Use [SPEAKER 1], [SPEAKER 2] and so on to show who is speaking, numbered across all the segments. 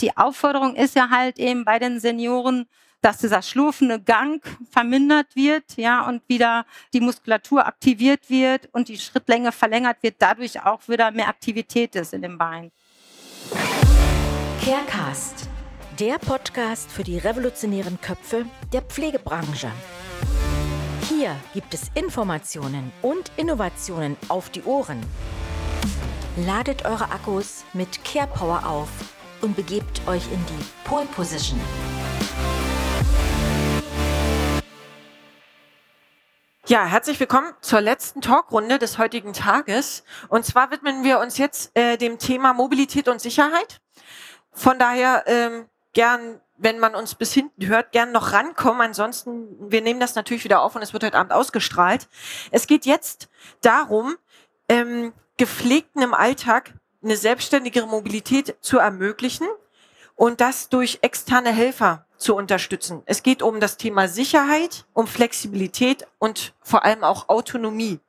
[SPEAKER 1] Die Aufforderung ist ja halt eben bei den Senioren, dass dieser schlurfende Gang vermindert wird, ja, und wieder die Muskulatur aktiviert wird und die Schrittlänge verlängert wird, dadurch auch wieder mehr Aktivität ist in dem Bein.
[SPEAKER 2] Carecast, der Podcast für die revolutionären Köpfe der Pflegebranche. Hier gibt es Informationen und Innovationen auf die Ohren. Ladet eure Akkus mit Care Power auf und begebt euch in die Pole Position.
[SPEAKER 3] Ja, herzlich willkommen zur letzten Talkrunde des heutigen Tages. Und zwar widmen wir uns jetzt äh, dem Thema Mobilität und Sicherheit. Von daher ähm, gern, wenn man uns bis hinten hört, gern noch rankommen. Ansonsten, wir nehmen das natürlich wieder auf und es wird heute Abend ausgestrahlt. Es geht jetzt darum, ähm, Gepflegten im Alltag eine selbstständigere Mobilität zu ermöglichen und das durch externe Helfer zu unterstützen. Es geht um das Thema Sicherheit, um Flexibilität und vor allem auch Autonomie.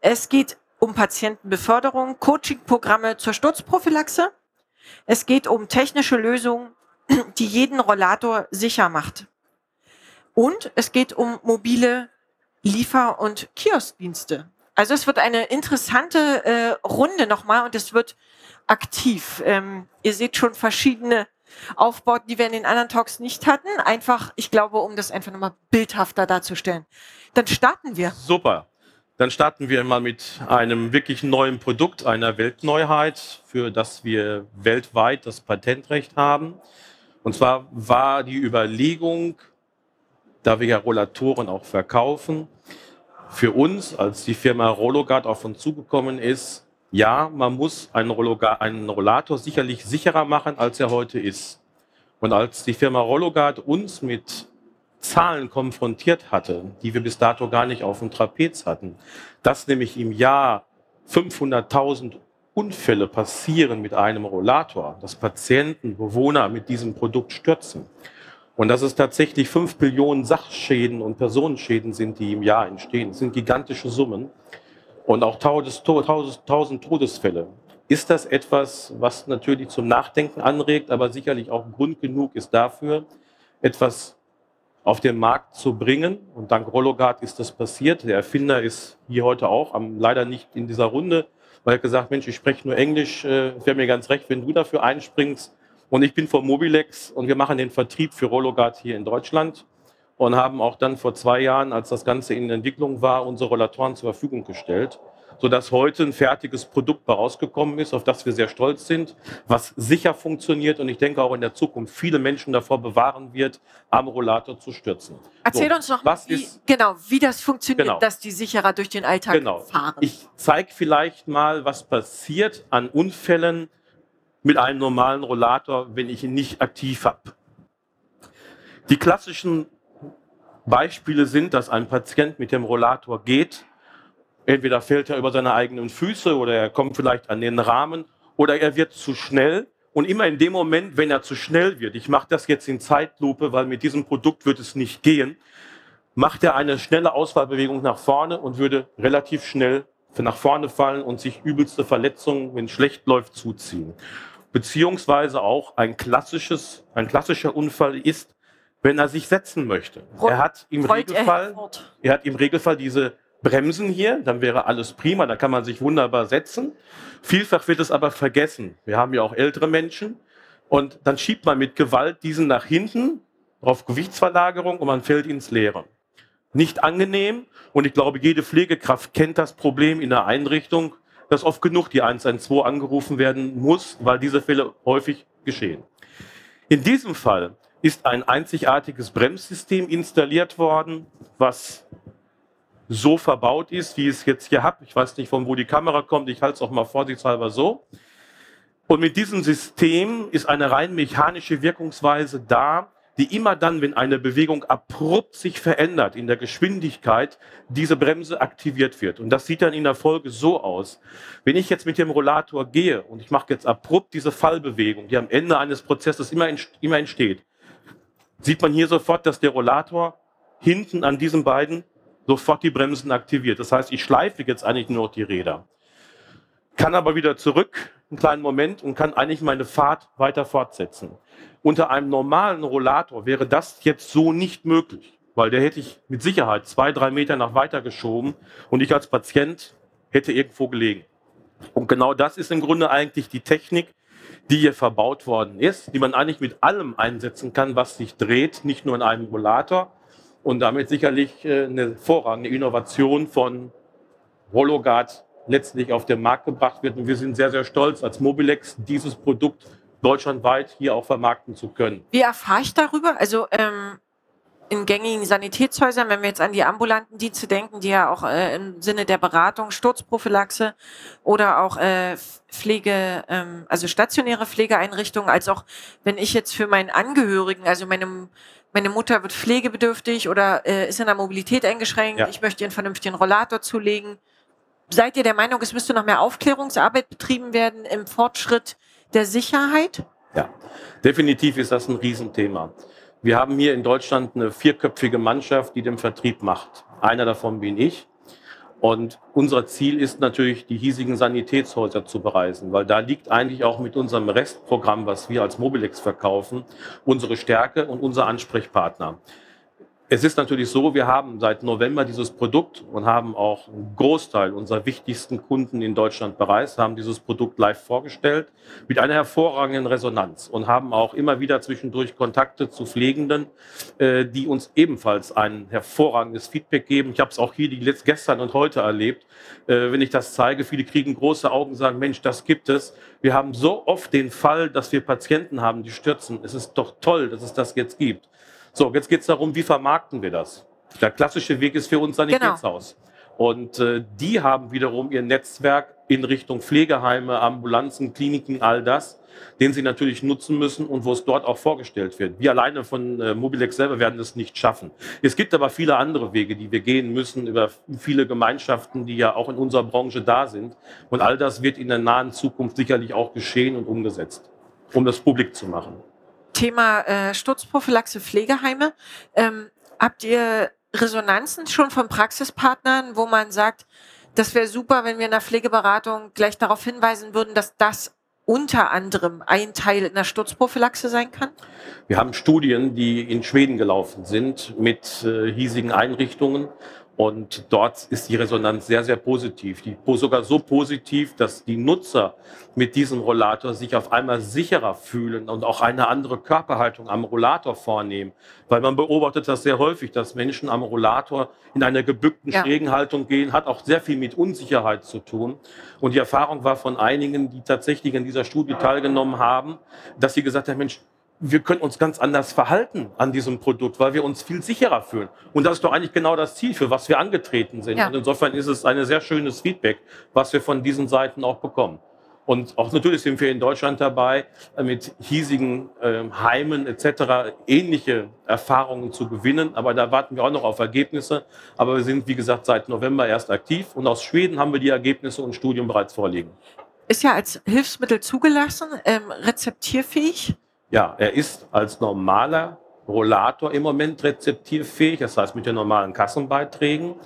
[SPEAKER 3] Es geht um Patientenbeförderung, Coachingprogramme zur Sturzprophylaxe. Es geht um technische Lösungen, die jeden Rollator sicher macht. Und es geht um mobile Liefer- und Kioskdienste. Also es wird eine interessante äh, Runde nochmal und es wird aktiv. Ähm, ihr seht schon verschiedene Aufbauten, die wir in den anderen Talks nicht hatten. Einfach, ich glaube, um das einfach nochmal bildhafter darzustellen. Dann starten wir.
[SPEAKER 4] Super. Dann starten wir mal mit einem wirklich neuen Produkt, einer Weltneuheit, für das wir weltweit das Patentrecht haben. Und zwar war die Überlegung, da wir ja Rollatoren auch verkaufen, für uns, als die Firma Rollogard auf uns zugekommen ist, ja, man muss einen, einen Rollator sicherlich sicherer machen, als er heute ist. Und als die Firma Rollogard uns mit Zahlen konfrontiert hatte, die wir bis dato gar nicht auf dem Trapez hatten, dass nämlich im Jahr 500.000 Unfälle passieren mit einem Rollator, dass Patienten, Bewohner mit diesem Produkt stürzen und dass es tatsächlich 5 Billionen Sachschäden und Personenschäden sind, die im Jahr entstehen. Das sind gigantische Summen und auch tausend Todesfälle. Ist das etwas, was natürlich zum Nachdenken anregt, aber sicherlich auch Grund genug ist dafür, etwas auf den Markt zu bringen? Und dank Rollogard ist das passiert. Der Erfinder ist hier heute auch, leider nicht in dieser Runde, weil er gesagt, Mensch, ich spreche nur Englisch, äh, wäre mir ganz recht, wenn du dafür einspringst. Und ich bin von Mobilex und wir machen den Vertrieb für Rollogard hier in Deutschland und haben auch dann vor zwei Jahren, als das Ganze in Entwicklung war, unsere Rollatoren zur Verfügung gestellt, sodass heute ein fertiges Produkt rausgekommen ist, auf das wir sehr stolz sind, was sicher funktioniert und ich denke auch in der Zukunft viele Menschen davor bewahren wird, am Rollator zu stürzen.
[SPEAKER 3] Erzähl so, uns noch, was wie, ist, genau, wie das funktioniert, genau. dass die sicherer durch den Alltag genau. fahren.
[SPEAKER 4] Ich zeige vielleicht mal, was passiert an Unfällen mit einem normalen Rollator, wenn ich ihn nicht aktiv habe. Die klassischen Beispiele sind, dass ein Patient mit dem Rollator geht. Entweder fällt er über seine eigenen Füße oder er kommt vielleicht an den Rahmen oder er wird zu schnell. Und immer in dem Moment, wenn er zu schnell wird, ich mache das jetzt in Zeitlupe, weil mit diesem Produkt wird es nicht gehen, macht er eine schnelle Ausfallbewegung nach vorne und würde relativ schnell nach vorne fallen und sich übelste Verletzungen, wenn es schlecht läuft, zuziehen. Beziehungsweise auch ein klassisches, ein klassischer Unfall ist, wenn er sich setzen möchte. er hat im Regelfall, er, hat im Regelfall diese Bremsen hier, dann wäre alles prima, da kann man sich wunderbar setzen. Vielfach wird es aber vergessen. Wir haben ja auch ältere Menschen und dann schiebt man mit Gewalt diesen nach hinten auf Gewichtsverlagerung und man fällt ins Leere. Nicht angenehm und ich glaube, jede Pflegekraft kennt das Problem in der Einrichtung, dass oft genug die 112 angerufen werden muss, weil diese Fälle häufig geschehen. In diesem Fall ist ein einzigartiges Bremssystem installiert worden, was so verbaut ist, wie ich es jetzt hier habe. Ich weiß nicht, von wo die Kamera kommt. Ich halte es auch mal vorsichtshalber so. Und mit diesem System ist eine rein mechanische Wirkungsweise da, die immer dann, wenn eine Bewegung abrupt sich verändert in der Geschwindigkeit, diese Bremse aktiviert wird. Und das sieht dann in der Folge so aus. Wenn ich jetzt mit dem Rollator gehe und ich mache jetzt abrupt diese Fallbewegung, die am Ende eines Prozesses immer, entsteht, sieht man hier sofort, dass der Rollator hinten an diesen beiden sofort die Bremsen aktiviert. Das heißt, ich schleife jetzt eigentlich nur noch die Räder. Kann aber wieder zurück einen kleinen Moment und kann eigentlich meine Fahrt weiter fortsetzen. Unter einem normalen Rollator wäre das jetzt so nicht möglich, weil der hätte ich mit Sicherheit zwei, drei Meter nach weiter geschoben und ich als Patient hätte irgendwo gelegen. Und genau das ist im Grunde eigentlich die Technik, die hier verbaut worden ist, die man eigentlich mit allem einsetzen kann, was sich dreht, nicht nur in einem Rollator. Und damit sicherlich äh, eine hervorragende Innovation von Hologard letztlich auf den Markt gebracht wird. Und wir sind sehr, sehr stolz, als Mobilex dieses Produkt deutschlandweit hier auch vermarkten zu können.
[SPEAKER 3] Wie erfahre ich darüber? Also ähm, in gängigen Sanitätshäusern, wenn wir jetzt an die ambulanten Dienste denken, die ja auch äh, im Sinne der Beratung, Sturzprophylaxe oder auch äh, Pflege, ähm, also stationäre Pflegeeinrichtungen, als auch wenn ich jetzt für meinen Angehörigen, also meine, meine Mutter wird pflegebedürftig oder äh, ist in der Mobilität eingeschränkt, ja. ich möchte ihr einen vernünftigen Rollator zulegen. Seid ihr der Meinung, es müsste noch mehr Aufklärungsarbeit betrieben werden im Fortschritt der Sicherheit?
[SPEAKER 4] Ja, definitiv ist das ein Riesenthema. Wir haben hier in Deutschland eine vierköpfige Mannschaft, die den Vertrieb macht. Einer davon bin ich. Und unser Ziel ist natürlich, die hiesigen Sanitätshäuser zu bereisen, weil da liegt eigentlich auch mit unserem Restprogramm, was wir als Mobilex verkaufen, unsere Stärke und unser Ansprechpartner. Es ist natürlich so, wir haben seit November dieses Produkt und haben auch einen Großteil unserer wichtigsten Kunden in Deutschland bereist, haben dieses Produkt live vorgestellt mit einer hervorragenden Resonanz und haben auch immer wieder zwischendurch Kontakte zu Pflegenden, äh, die uns ebenfalls ein hervorragendes Feedback geben. Ich habe es auch hier die gestern und heute erlebt. Äh, wenn ich das zeige, viele kriegen große Augen und sagen, Mensch, das gibt es. Wir haben so oft den Fall, dass wir Patienten haben, die stürzen. Es ist doch toll, dass es das jetzt gibt. So, jetzt geht es darum, wie vermarkten wir das? Der klassische Weg ist für uns Sanitätshaus. Genau. Und äh, die haben wiederum ihr Netzwerk in Richtung Pflegeheime, Ambulanzen, Kliniken, all das, den sie natürlich nutzen müssen und wo es dort auch vorgestellt wird. Wir alleine von äh, Mobilex selber werden das nicht schaffen. Es gibt aber viele andere Wege, die wir gehen müssen über viele Gemeinschaften, die ja auch in unserer Branche da sind. Und all das wird in der nahen Zukunft sicherlich auch geschehen und umgesetzt, um das publik zu machen.
[SPEAKER 3] Thema äh, Sturzprophylaxe Pflegeheime. Ähm, habt ihr Resonanzen schon von Praxispartnern, wo man sagt, das wäre super, wenn wir in der Pflegeberatung gleich darauf hinweisen würden, dass das unter anderem ein Teil in der Sturzprophylaxe sein kann?
[SPEAKER 4] Wir haben Studien, die in Schweden gelaufen sind mit äh, hiesigen Einrichtungen und dort ist die Resonanz sehr, sehr positiv. Die, sogar so positiv, dass die Nutzer mit diesem Rollator sich auf einmal sicherer fühlen und auch eine andere Körperhaltung am Rollator vornehmen. Weil man beobachtet das sehr häufig, dass Menschen am Rollator in einer gebückten, ja. schrägen Haltung gehen, hat auch sehr viel mit Unsicherheit zu tun. Und die Erfahrung war von einigen, die tatsächlich in dieser Studie teilgenommen haben, dass sie gesagt haben, Mensch, wir können uns ganz anders verhalten an diesem Produkt, weil wir uns viel sicherer fühlen. Und das ist doch eigentlich genau das Ziel, für was wir angetreten sind. Ja. Und insofern ist es ein sehr schönes Feedback, was wir von diesen Seiten auch bekommen. Und auch natürlich sind wir in Deutschland dabei, mit hiesigen äh, Heimen etc. ähnliche Erfahrungen zu gewinnen. Aber da warten wir auch noch auf Ergebnisse. Aber wir sind, wie gesagt, seit November erst aktiv. Und aus Schweden haben wir die Ergebnisse und Studien bereits vorliegen.
[SPEAKER 3] Ist ja als Hilfsmittel zugelassen, ähm, rezeptierfähig.
[SPEAKER 4] Ja, er ist als normaler Rollator im Moment rezeptierfähig, das heißt mit den normalen Kassenbeiträgen.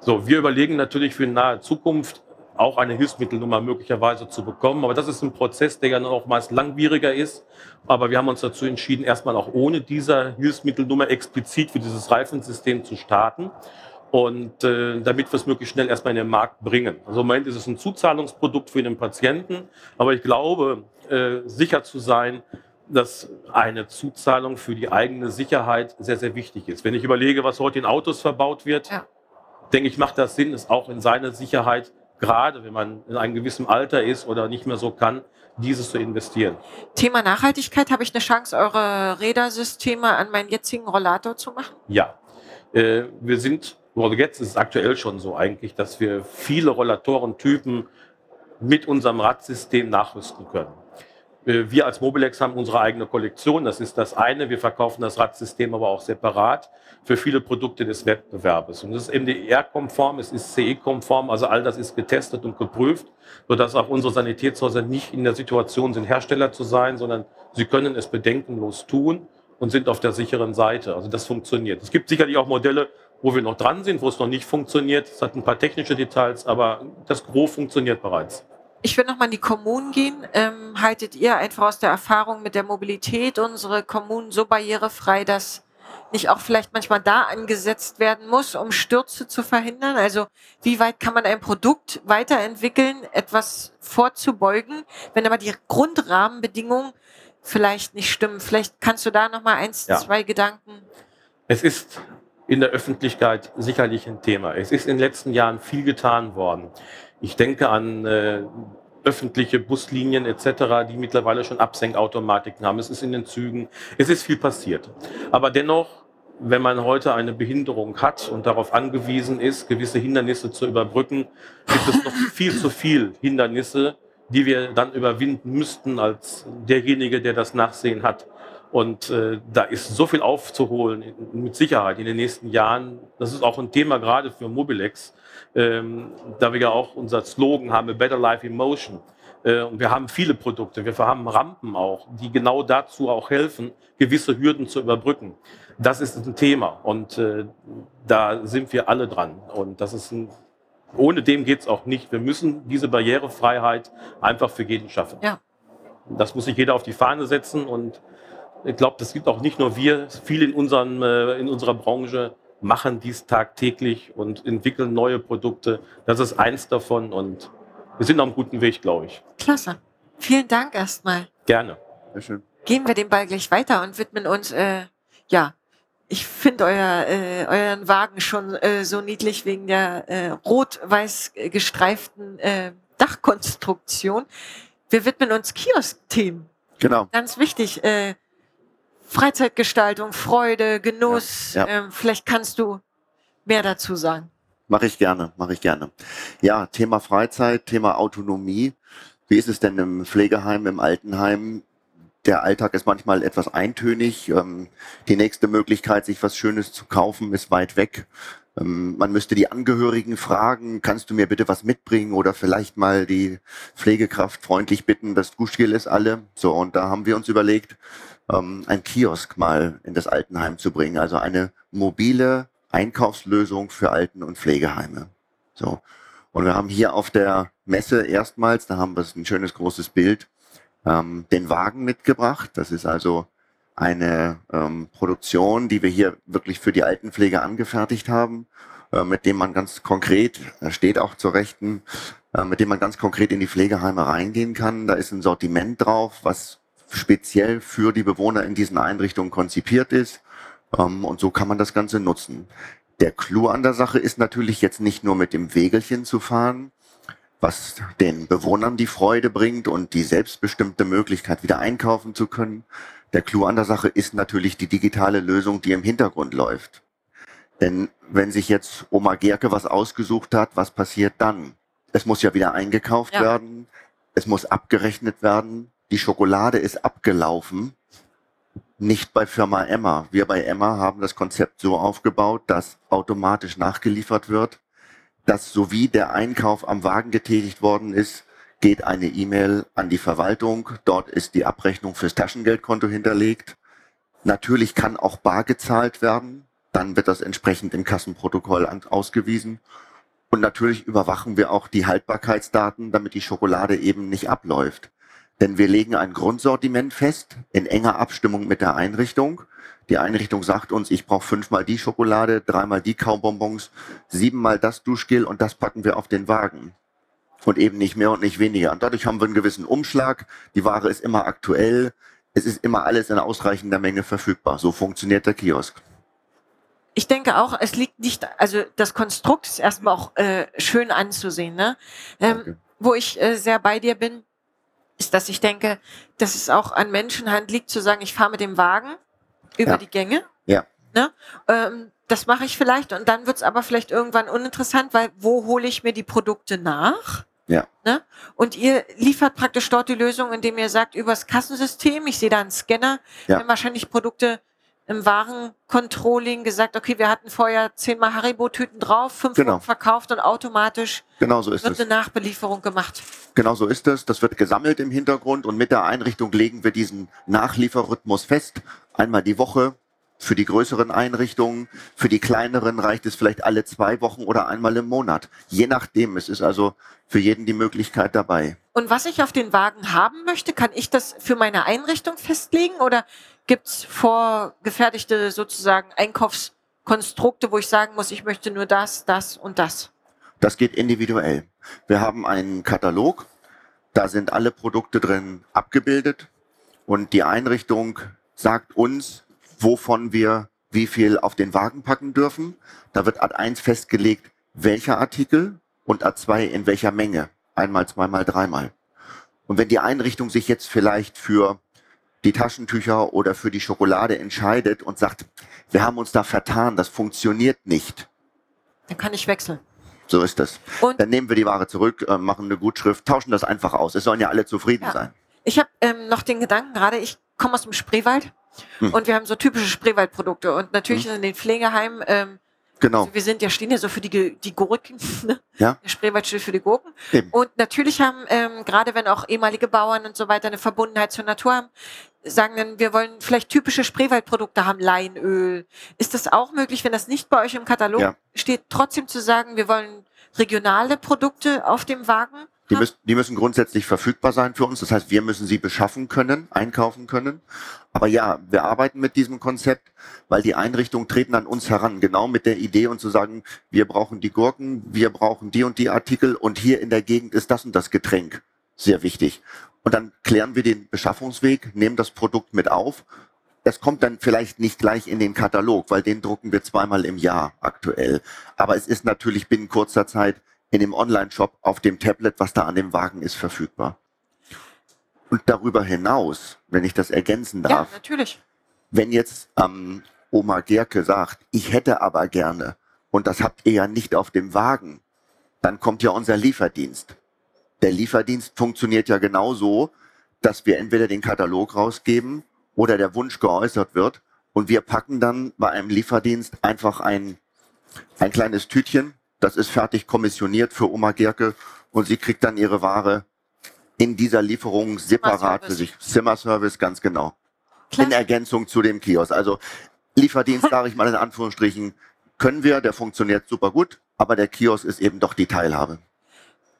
[SPEAKER 4] So, wir überlegen natürlich für nahe Zukunft auch eine Hilfsmittelnummer möglicherweise zu bekommen. Aber das ist ein Prozess, der ja noch meist langwieriger ist. Aber wir haben uns dazu entschieden, erstmal auch ohne dieser Hilfsmittelnummer explizit für dieses Reifensystem zu starten. Und äh, damit wir es möglichst schnell erstmal in den Markt bringen. Also im Moment ist es ein Zuzahlungsprodukt für den Patienten. Aber ich glaube, äh, sicher zu sein, dass eine Zuzahlung für die eigene Sicherheit sehr, sehr wichtig ist. Wenn ich überlege, was heute in Autos verbaut wird, ja. denke ich, macht das Sinn, es auch in seine Sicherheit, gerade wenn man in einem gewissen Alter ist oder nicht mehr so kann, dieses zu investieren.
[SPEAKER 3] Thema Nachhaltigkeit, habe ich eine Chance, eure Rädersysteme an meinen jetzigen Rollator zu machen?
[SPEAKER 4] Ja, äh, wir sind, oder jetzt ist es aktuell schon so eigentlich, dass wir viele Rollatorentypen mit unserem Radsystem nachrüsten können. Äh, wir als Mobilex haben unsere eigene Kollektion. Das ist das eine. Wir verkaufen das Radsystem aber auch separat für viele Produkte des Wettbewerbes. Und das ist MDR-konform, es ist CE-konform, also all das ist getestet und geprüft, sodass auch unsere Sanitätshäuser nicht in der Situation sind, Hersteller zu sein, sondern sie können es bedenkenlos tun und sind auf der sicheren Seite. Also das funktioniert. Es gibt sicherlich auch Modelle, wo wir noch dran sind, wo es noch nicht funktioniert. Es hat ein paar technische Details, aber das Gros funktioniert bereits.
[SPEAKER 3] Ich will nochmal in die Kommunen gehen. Ähm, haltet ihr einfach aus der Erfahrung mit der Mobilität unsere Kommunen so barrierefrei, dass nicht auch vielleicht manchmal da angesetzt werden muss, um Stürze zu verhindern? Also wie weit kann man ein Produkt weiterentwickeln, etwas vorzubeugen, wenn aber die Grundrahmenbedingungen vielleicht nicht stimmen? Vielleicht kannst du da nochmal eins, ja. zwei Gedanken.
[SPEAKER 4] Es ist in der Öffentlichkeit sicherlich ein Thema. Es ist in den letzten Jahren viel getan worden. Ich denke an äh, öffentliche Buslinien etc., die mittlerweile schon Absenkautomatiken haben. Es ist in den Zügen, es ist viel passiert. Aber dennoch wenn man heute eine Behinderung hat und darauf angewiesen ist, gewisse Hindernisse zu überbrücken, gibt es noch viel zu viel Hindernisse, die wir dann überwinden müssten als derjenige, der das Nachsehen hat. Und äh, da ist so viel aufzuholen, mit Sicherheit in den nächsten Jahren. Das ist auch ein Thema gerade für Mobilex, ähm, da wir ja auch unser Slogan haben, A Better Life in Motion. Äh, und wir haben viele Produkte. Wir haben Rampen auch, die genau dazu auch helfen, gewisse Hürden zu überbrücken. Das ist ein Thema und äh, da sind wir alle dran. Und das ist ein, ohne dem geht es auch nicht. Wir müssen diese Barrierefreiheit einfach für jeden schaffen. Ja. Das muss sich jeder auf die Fahne setzen und ich glaube, das gibt auch nicht nur wir, viele in, unseren, äh, in unserer Branche machen dies tagtäglich und entwickeln neue Produkte. Das ist eins davon und wir sind auf einem guten Weg, glaube ich.
[SPEAKER 3] Klasse. Vielen Dank erstmal.
[SPEAKER 4] Gerne.
[SPEAKER 3] Sehr schön. Gehen wir den Ball gleich weiter und widmen uns, äh, ja, ich finde euer, äh, euren Wagen schon äh, so niedlich wegen der äh, rot-weiß gestreiften äh, Dachkonstruktion. Wir widmen uns Kiosk-Themen.
[SPEAKER 5] Genau.
[SPEAKER 3] Ganz wichtig. Freizeitgestaltung, Freude, Genuss. Ja, ja. Ähm, vielleicht kannst du mehr dazu sagen.
[SPEAKER 5] Mache ich gerne, mache ich gerne. Ja, Thema Freizeit, Thema Autonomie. Wie ist es denn im Pflegeheim, im Altenheim? Der Alltag ist manchmal etwas eintönig. Ähm, die nächste Möglichkeit, sich was Schönes zu kaufen, ist weit weg. Ähm, man müsste die Angehörigen fragen, kannst du mir bitte was mitbringen oder vielleicht mal die Pflegekraft freundlich bitten, das Duschgel ist alle. So, und da haben wir uns überlegt, ähm, ein Kiosk mal in das Altenheim zu bringen. Also eine mobile Einkaufslösung für Alten- und Pflegeheime. So. Und wir haben hier auf der Messe erstmals, da haben wir ein schönes großes Bild, ähm, den Wagen mitgebracht. Das ist also eine ähm, Produktion, die wir hier wirklich für die Altenpflege angefertigt haben, äh, mit dem man ganz konkret, er steht auch zur Rechten, äh, mit dem man ganz konkret in die Pflegeheime reingehen kann. Da ist ein Sortiment drauf, was speziell für die Bewohner in diesen Einrichtungen konzipiert ist. Ähm, und so kann man das Ganze nutzen. Der Clou an der Sache ist natürlich jetzt nicht nur mit dem Wegelchen zu fahren, was den Bewohnern die Freude bringt und die selbstbestimmte Möglichkeit, wieder einkaufen zu können. Der Clou an der Sache ist natürlich die digitale Lösung, die im Hintergrund läuft. Denn wenn sich jetzt Oma Gerke was ausgesucht hat, was passiert dann? Es muss ja wieder eingekauft ja. werden, es muss abgerechnet werden, die Schokolade ist abgelaufen nicht bei Firma Emma. Wir bei Emma haben das Konzept so aufgebaut, dass automatisch nachgeliefert wird, dass sowie der Einkauf am Wagen getätigt worden ist, geht eine E-Mail an die Verwaltung. Dort ist die Abrechnung fürs Taschengeldkonto hinterlegt. Natürlich kann auch bar gezahlt werden. Dann wird das entsprechend im Kassenprotokoll ausgewiesen. Und natürlich überwachen wir auch die Haltbarkeitsdaten, damit die Schokolade eben nicht abläuft. Denn wir legen ein Grundsortiment fest in enger Abstimmung mit der Einrichtung. Die Einrichtung sagt uns, ich brauche fünfmal die Schokolade, dreimal die Kaubonbons, siebenmal das Duschgel und das packen wir auf den Wagen. Und eben nicht mehr und nicht weniger. Und dadurch haben wir einen gewissen Umschlag. Die Ware ist immer aktuell. Es ist immer alles in ausreichender Menge verfügbar. So funktioniert der Kiosk.
[SPEAKER 3] Ich denke auch, es liegt nicht, also das Konstrukt ist erstmal auch äh, schön anzusehen. Ne? Ähm, wo ich äh, sehr bei dir bin, ist, dass ich denke, dass es auch an Menschenhand liegt, zu sagen, ich fahre mit dem Wagen über
[SPEAKER 5] ja.
[SPEAKER 3] die Gänge.
[SPEAKER 5] Ja.
[SPEAKER 3] Ne? Ähm, das mache ich vielleicht und dann wird es aber vielleicht irgendwann uninteressant, weil wo hole ich mir die Produkte nach?
[SPEAKER 5] Ja.
[SPEAKER 3] Ne? Und ihr liefert praktisch dort die Lösung, indem ihr sagt, übers Kassensystem, ich sehe da einen Scanner, ja. wenn wahrscheinlich Produkte im Warencontrolling gesagt, okay, wir hatten vorher zehnmal Haribo-Tüten drauf, fünf genau. verkauft und automatisch
[SPEAKER 5] genau so
[SPEAKER 3] wird
[SPEAKER 5] es.
[SPEAKER 3] eine Nachbelieferung gemacht.
[SPEAKER 5] Genau so ist es. Das wird gesammelt im Hintergrund und mit der Einrichtung legen wir diesen Nachlieferrhythmus fest. Einmal die Woche für die größeren Einrichtungen. Für die kleineren reicht es vielleicht alle zwei Wochen oder einmal im Monat. Je nachdem. Es ist also für jeden die Möglichkeit dabei.
[SPEAKER 3] Und was ich auf den Wagen haben möchte, kann ich das für meine Einrichtung festlegen oder gibt's vorgefertigte sozusagen Einkaufskonstrukte, wo ich sagen muss, ich möchte nur das, das und das?
[SPEAKER 5] Das geht individuell. Wir haben einen Katalog, da sind alle Produkte drin abgebildet und die Einrichtung sagt uns, wovon wir wie viel auf den Wagen packen dürfen. Da wird Ad 1 festgelegt, welcher Artikel und Ad 2 in welcher Menge. Einmal, zweimal, dreimal. Und wenn die Einrichtung sich jetzt vielleicht für die Taschentücher oder für die Schokolade entscheidet und sagt, wir haben uns da vertan, das funktioniert nicht.
[SPEAKER 3] Dann kann ich wechseln.
[SPEAKER 5] So ist das.
[SPEAKER 3] Und
[SPEAKER 5] Dann nehmen wir die Ware zurück, äh, machen eine Gutschrift, tauschen das einfach aus. Es sollen ja alle zufrieden
[SPEAKER 3] Ja.
[SPEAKER 5] sein.
[SPEAKER 3] ich habe ähm, noch den Gedanken gerade, ich komme aus dem Spreewald
[SPEAKER 5] Hm.
[SPEAKER 3] und wir haben so typische Spreewaldprodukte und natürlich in den Pflegeheimen, ähm,
[SPEAKER 5] Genau.
[SPEAKER 3] also wir sind ja stehen ja so für die, die Gurken, ne?
[SPEAKER 5] Ja.
[SPEAKER 3] der Spreewald steht für die Gurken
[SPEAKER 5] Eben.
[SPEAKER 3] und natürlich haben, ähm, gerade wenn auch ehemalige Bauern und so weiter eine Verbundenheit zur Natur haben, sagen dann, wir wollen vielleicht typische Spreewaldprodukte haben, Leinöl. Ist das auch möglich, wenn das nicht bei euch im Katalog
[SPEAKER 5] Ja.
[SPEAKER 3] steht, trotzdem zu sagen, wir wollen regionale Produkte auf dem Wagen?
[SPEAKER 5] Die müssen, die müssen grundsätzlich verfügbar sein für uns. Das heißt, wir müssen sie beschaffen können, einkaufen können. Aber ja, wir arbeiten mit diesem Konzept, weil die Einrichtungen treten an uns heran, genau mit der Idee und zu sagen, wir brauchen die Gurken, wir brauchen die und die Artikel und hier in der Gegend ist das und das Getränk. Sehr wichtig. Und dann klären wir den Beschaffungsweg, nehmen das Produkt mit auf. Es kommt dann vielleicht nicht gleich in den Katalog, weil den drucken wir zweimal im Jahr aktuell. Aber es ist natürlich binnen kurzer Zeit in dem Online-Shop auf dem Tablet, was da an dem Wagen ist, verfügbar. Und darüber hinaus, wenn ich das ergänzen
[SPEAKER 3] Ja,
[SPEAKER 5] darf,
[SPEAKER 3] natürlich.
[SPEAKER 5] wenn jetzt ähm, Oma Gerke sagt, ich hätte aber gerne, und das habt ihr ja nicht auf dem Wagen, dann kommt ja unser Lieferdienst. Der Lieferdienst funktioniert ja genauso, dass wir entweder den Katalog rausgeben oder der Wunsch geäußert wird und wir packen dann bei einem Lieferdienst einfach ein, ein kleines Tütchen, das ist fertig kommissioniert für Oma Gerke und sie kriegt dann ihre Ware in dieser Lieferung separat für sich. Zimmerservice, ganz genau
[SPEAKER 3] Klar.
[SPEAKER 5] in Ergänzung zu dem Kiosk. Also Lieferdienst, sage ich mal in Anführungsstrichen, können wir, der funktioniert super gut, aber der Kiosk ist eben doch die Teilhabe.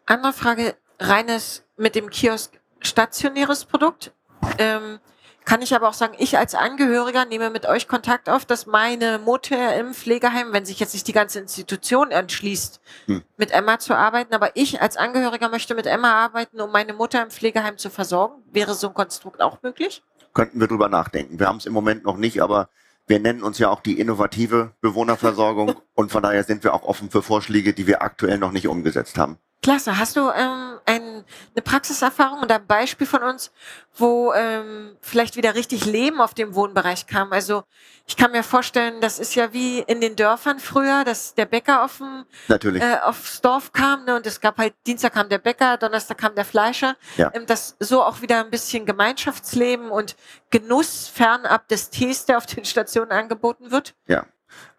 [SPEAKER 3] Andere Frage, reines mit dem Kiosk stationäres Produkt. Ähm, kann ich aber auch sagen, ich als Angehöriger nehme mit euch Kontakt auf, dass meine Mutter im Pflegeheim, wenn sich jetzt nicht die ganze Institution entschließt,
[SPEAKER 5] Hm.
[SPEAKER 3] mit Emma zu arbeiten, aber ich als Angehöriger möchte mit Emma arbeiten, um meine Mutter im Pflegeheim zu versorgen. Wäre so ein Konstrukt auch möglich?
[SPEAKER 5] Könnten wir drüber nachdenken. Wir haben es im Moment noch nicht, aber wir nennen uns ja auch die innovative Bewohnerversorgung und von daher sind wir auch offen für Vorschläge, die wir aktuell noch nicht umgesetzt haben.
[SPEAKER 3] Klasse. Hast du ähm, ein, eine Praxiserfahrung oder ein Beispiel von uns, wo ähm, vielleicht wieder richtig Leben auf dem Wohnbereich kam? Also ich kann mir vorstellen, das ist ja wie in den Dörfern früher, dass der Bäcker auf dem, äh, aufs Dorf kam ne, und es gab halt Dienstag kam der Bäcker, Donnerstag kam der Fleischer.
[SPEAKER 5] Ja.
[SPEAKER 3] Ähm, dass so auch wieder ein bisschen Gemeinschaftsleben und Genuss fernab des Tees, der auf den Stationen angeboten wird,
[SPEAKER 5] Ja.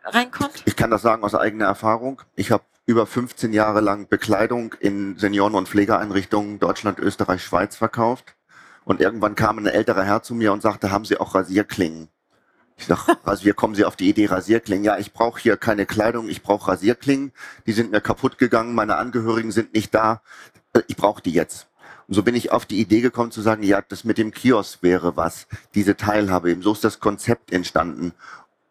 [SPEAKER 3] reinkommt.
[SPEAKER 5] Ich kann das sagen aus eigener Erfahrung. Ich habe über 15 Jahre lang Bekleidung in Senioren- und Pflegeeinrichtungen Deutschland, Österreich, Schweiz verkauft. Und irgendwann kam ein älterer Herr zu mir und sagte, haben Sie auch Rasierklingen? Ich sag, also wir kommen Sie auf die Idee Rasierklingen. Ja, ich brauche hier keine Kleidung, ich brauche Rasierklingen. Die sind mir kaputt gegangen, meine Angehörigen sind nicht da. Äh, Ich brauche die jetzt. Und so bin ich auf die Idee gekommen zu sagen, ja, das mit dem Kiosk wäre was, diese Teilhabe. Eben so ist das Konzept entstanden.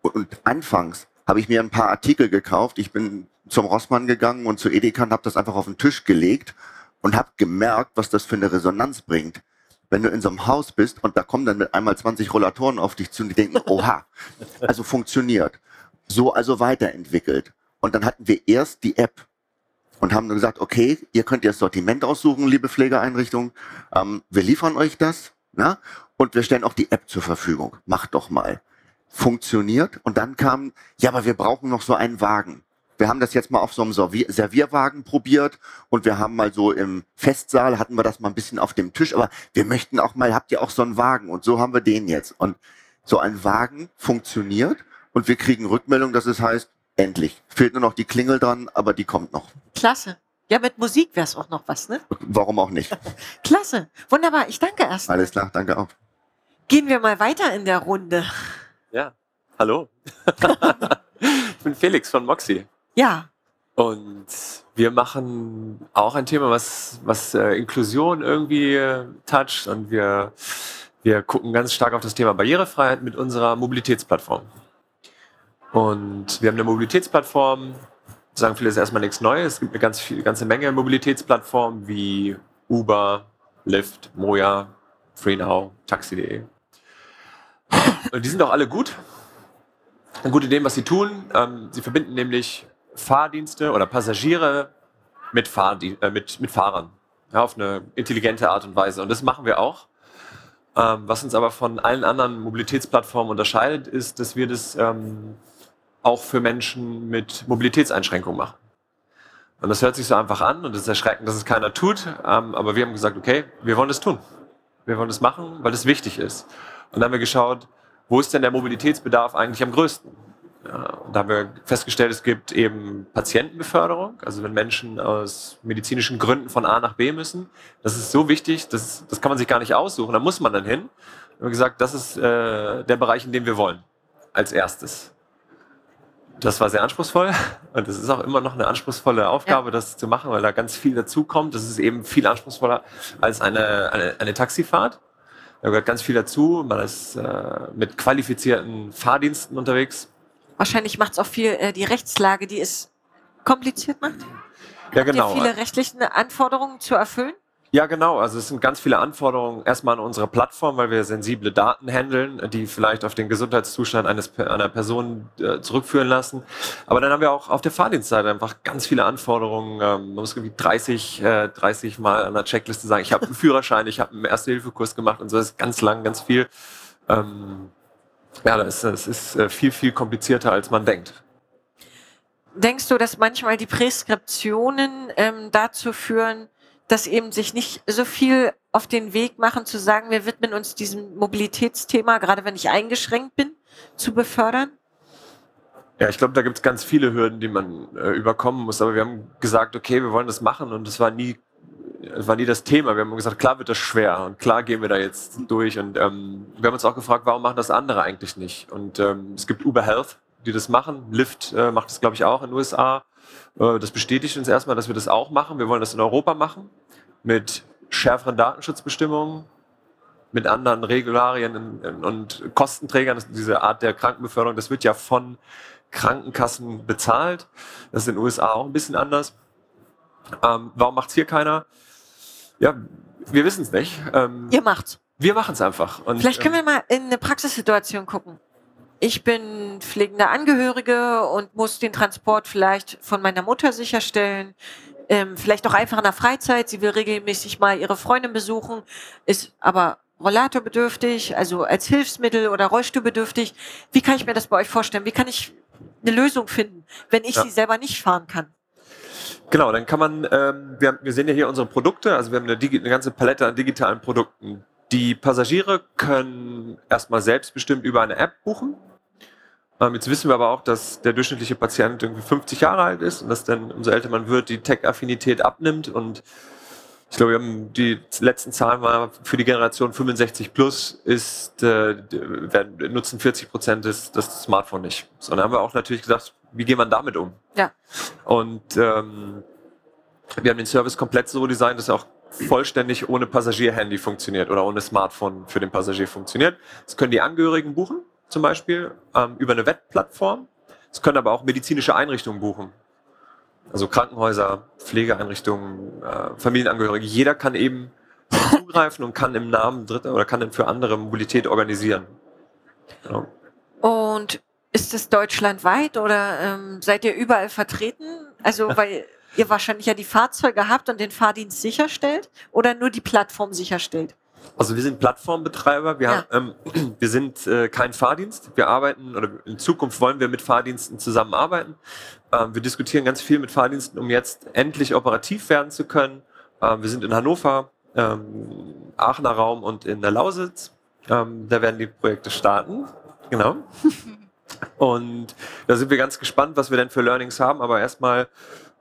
[SPEAKER 5] Und, und anfangs habe ich mir ein paar Artikel gekauft. Ich bin zum Rossmann gegangen und zu Edeka und habe das einfach auf den Tisch gelegt und habe gemerkt, was das für eine Resonanz bringt. Wenn du in so einem Haus bist und da kommen dann mit einmal 20 Rollatoren auf dich zu und die denken, oha, also funktioniert. So also weiterentwickelt. Und dann hatten wir erst die App und haben dann gesagt, okay, ihr könnt ihr das Sortiment aussuchen, liebe Pflegeeinrichtungen. Ähm, wir liefern euch das na? und wir stellen auch die App zur Verfügung. Macht doch mal. Funktioniert. Und dann kam, ja, aber wir brauchen noch so einen Wagen. Wir haben das jetzt mal auf so einem Servier Servierwagen probiert und wir haben mal so im Festsaal hatten wir das mal ein bisschen auf dem Tisch, aber wir möchten auch mal, habt ihr auch so einen Wagen? Und so haben wir den jetzt. Und so ein Wagen funktioniert und wir kriegen Rückmeldung, dass es heißt, endlich. Fehlt nur noch die Klingel dran, aber die kommt noch.
[SPEAKER 3] Klasse. Ja, mit Musik wäre es auch noch was, ne?
[SPEAKER 5] Warum auch nicht?
[SPEAKER 3] Klasse. Wunderbar. Ich danke erst.
[SPEAKER 5] Alles klar, danke auch.
[SPEAKER 3] Gehen wir mal weiter in der Runde.
[SPEAKER 6] Ja, hallo. ich bin Felix von Moxie.
[SPEAKER 3] Ja.
[SPEAKER 6] Und wir machen auch ein Thema, was, was äh, Inklusion irgendwie äh, toucht. Und wir, wir gucken ganz stark auf das Thema Barrierefreiheit mit unserer Mobilitätsplattform. Und wir haben eine Mobilitätsplattform, sagen viele, ist erstmal nichts Neues. Es gibt eine ganz viel, ganze Menge Mobilitätsplattformen wie Uber, Lyft, Moja, FreeNow, Taxi.de. Und die sind auch alle gut. Und gut in dem, was sie tun. Ähm, sie verbinden nämlich Fahrdienste oder Passagiere mit, Fahrdien äh, mit, mit Fahrern. Ja, auf eine intelligente Art und Weise. Und das machen wir auch. Ähm, was uns aber von allen anderen Mobilitätsplattformen unterscheidet, ist, dass wir das ähm, auch für Menschen mit Mobilitätseinschränkungen machen. Und das hört sich so einfach an und es ist erschreckend, dass es keiner tut. Ähm, aber wir haben gesagt, okay, wir wollen das tun. Wir wollen das machen, weil das wichtig ist. Und dann haben wir geschaut, wo ist denn der Mobilitätsbedarf eigentlich am größten? Da haben wir festgestellt, es gibt eben Patientenbeförderung, also wenn Menschen aus medizinischen Gründen von A nach B müssen. Das ist so wichtig, das, das kann man sich gar nicht aussuchen, da muss man dann hin. Wir haben gesagt, das ist äh, der Bereich, in dem wir wollen, als erstes. Das war sehr anspruchsvoll und es ist auch immer noch eine anspruchsvolle Aufgabe, ja. das zu machen, weil da ganz viel dazukommt. Das ist eben viel anspruchsvoller als eine, eine, eine Taxifahrt. Da gehört ganz viel dazu. Man ist äh, mit qualifizierten Fahrdiensten unterwegs.
[SPEAKER 3] Wahrscheinlich macht es auch viel äh, die Rechtslage, die es kompliziert macht.
[SPEAKER 6] Ja, genau.
[SPEAKER 3] Habt ihr viele rechtliche Anforderungen zu erfüllen?
[SPEAKER 6] Ja, genau. Also es sind ganz viele Anforderungen erstmal an unsere Plattform, weil wir sensible Daten handeln, die vielleicht auf den Gesundheitszustand eines, einer Person äh, zurückführen lassen. Aber dann haben wir auch auf der Fahrdienstseite einfach ganz viele Anforderungen. Ähm, man muss irgendwie 30, äh, 30 Mal an der Checkliste sagen, ich habe einen Führerschein, ich habe einen Erste-Hilfe-Kurs gemacht und so. Das ist ganz lang, ganz viel. Ähm, ja, das ist, das ist äh, viel, viel komplizierter, als man denkt.
[SPEAKER 3] Denkst du, dass manchmal die Präskriptionen ähm, dazu führen, dass eben sich nicht so viel auf den Weg machen, zu sagen, wir widmen uns diesem Mobilitätsthema, gerade wenn ich eingeschränkt bin, zu befördern?
[SPEAKER 6] Ja, ich glaube, da gibt es ganz viele Hürden, die man äh, überkommen muss. Aber wir haben gesagt, okay, wir wollen das machen und das war nie, das war nie das Thema. Wir haben gesagt, klar wird das schwer und klar gehen wir da jetzt durch. Und ähm, wir haben uns auch gefragt, warum machen das andere eigentlich nicht? Und ähm, es gibt Uber Health, die das machen. Lyft äh, macht das, glaube ich, auch in den USA. Äh, das bestätigt uns erstmal, dass wir das auch machen. Wir wollen das in Europa machen mit schärferen Datenschutzbestimmungen, mit anderen Regularien und Kostenträgern. Diese Art der Krankenbeförderung, das wird ja von Krankenkassen bezahlt. Das ist in den USA auch ein bisschen anders. Ähm, warum macht es hier keiner? Ja, wir wissen es nicht.
[SPEAKER 3] Ähm, Ihr macht's.
[SPEAKER 6] Wir machen es einfach.
[SPEAKER 3] Und, Vielleicht können wir ähm, mal in eine Praxissituation gucken. Ich bin pflegender Angehörige und muss den Transport vielleicht von meiner Mutter sicherstellen ähm, vielleicht auch einfach in der Freizeit. Sie will regelmäßig mal ihre Freundin besuchen, ist aber rollatorbedürftig, also als Hilfsmittel oder rollstuhlbedürftig. Wie kann ich mir das bei euch vorstellen? Wie kann ich eine Lösung finden, wenn ich ja. sie selber nicht fahren kann?
[SPEAKER 6] Genau, dann kann man, ähm, wir, wir sehen ja hier unsere Produkte, also wir haben eine, eine ganze Palette an digitalen Produkten. Die Passagiere können erstmal selbstbestimmt über eine App buchen. Ähm, jetzt wissen wir aber auch, dass der durchschnittliche Patient irgendwie 50 Jahre alt ist und dass dann, umso älter man wird, die Tech-Affinität abnimmt. Und ich glaube, wir haben die letzten Zahlen mal für die Generation 65 plus ist, äh, werden, nutzen 40 Prozent das, das Smartphone nicht. So, dann haben wir auch natürlich gesagt, wie geht man damit um?
[SPEAKER 3] Ja.
[SPEAKER 6] Und ähm, wir haben den Service komplett so designt, dass er auch vollständig ohne Passagierhandy funktioniert oder ohne Smartphone für den Passagier funktioniert. Das können die Angehörigen buchen zum Beispiel ähm, über eine Wettplattform. Es können aber auch medizinische Einrichtungen buchen. Also Krankenhäuser, Pflegeeinrichtungen, äh, Familienangehörige. Jeder kann eben zugreifen und kann im Namen Dritter oder kann dann für andere Mobilität organisieren.
[SPEAKER 3] Genau. Und ist es deutschlandweit oder ähm, seid ihr überall vertreten? Also weil ihr wahrscheinlich ja die Fahrzeuge habt und den Fahrdienst sicherstellt oder nur die Plattform sicherstellt?
[SPEAKER 6] Also wir sind Plattformbetreiber, wir, ja. haben, ähm, wir sind äh, kein Fahrdienst. Wir arbeiten oder in Zukunft wollen wir mit Fahrdiensten zusammenarbeiten. Ähm, wir diskutieren ganz viel mit Fahrdiensten, um jetzt endlich operativ werden zu können. Ähm, wir sind in Hannover, ähm, Aachener Raum und in der Lausitz. Ähm, da werden die Projekte starten. Genau. Und da sind wir ganz gespannt, was wir denn für Learnings haben. Aber erstmal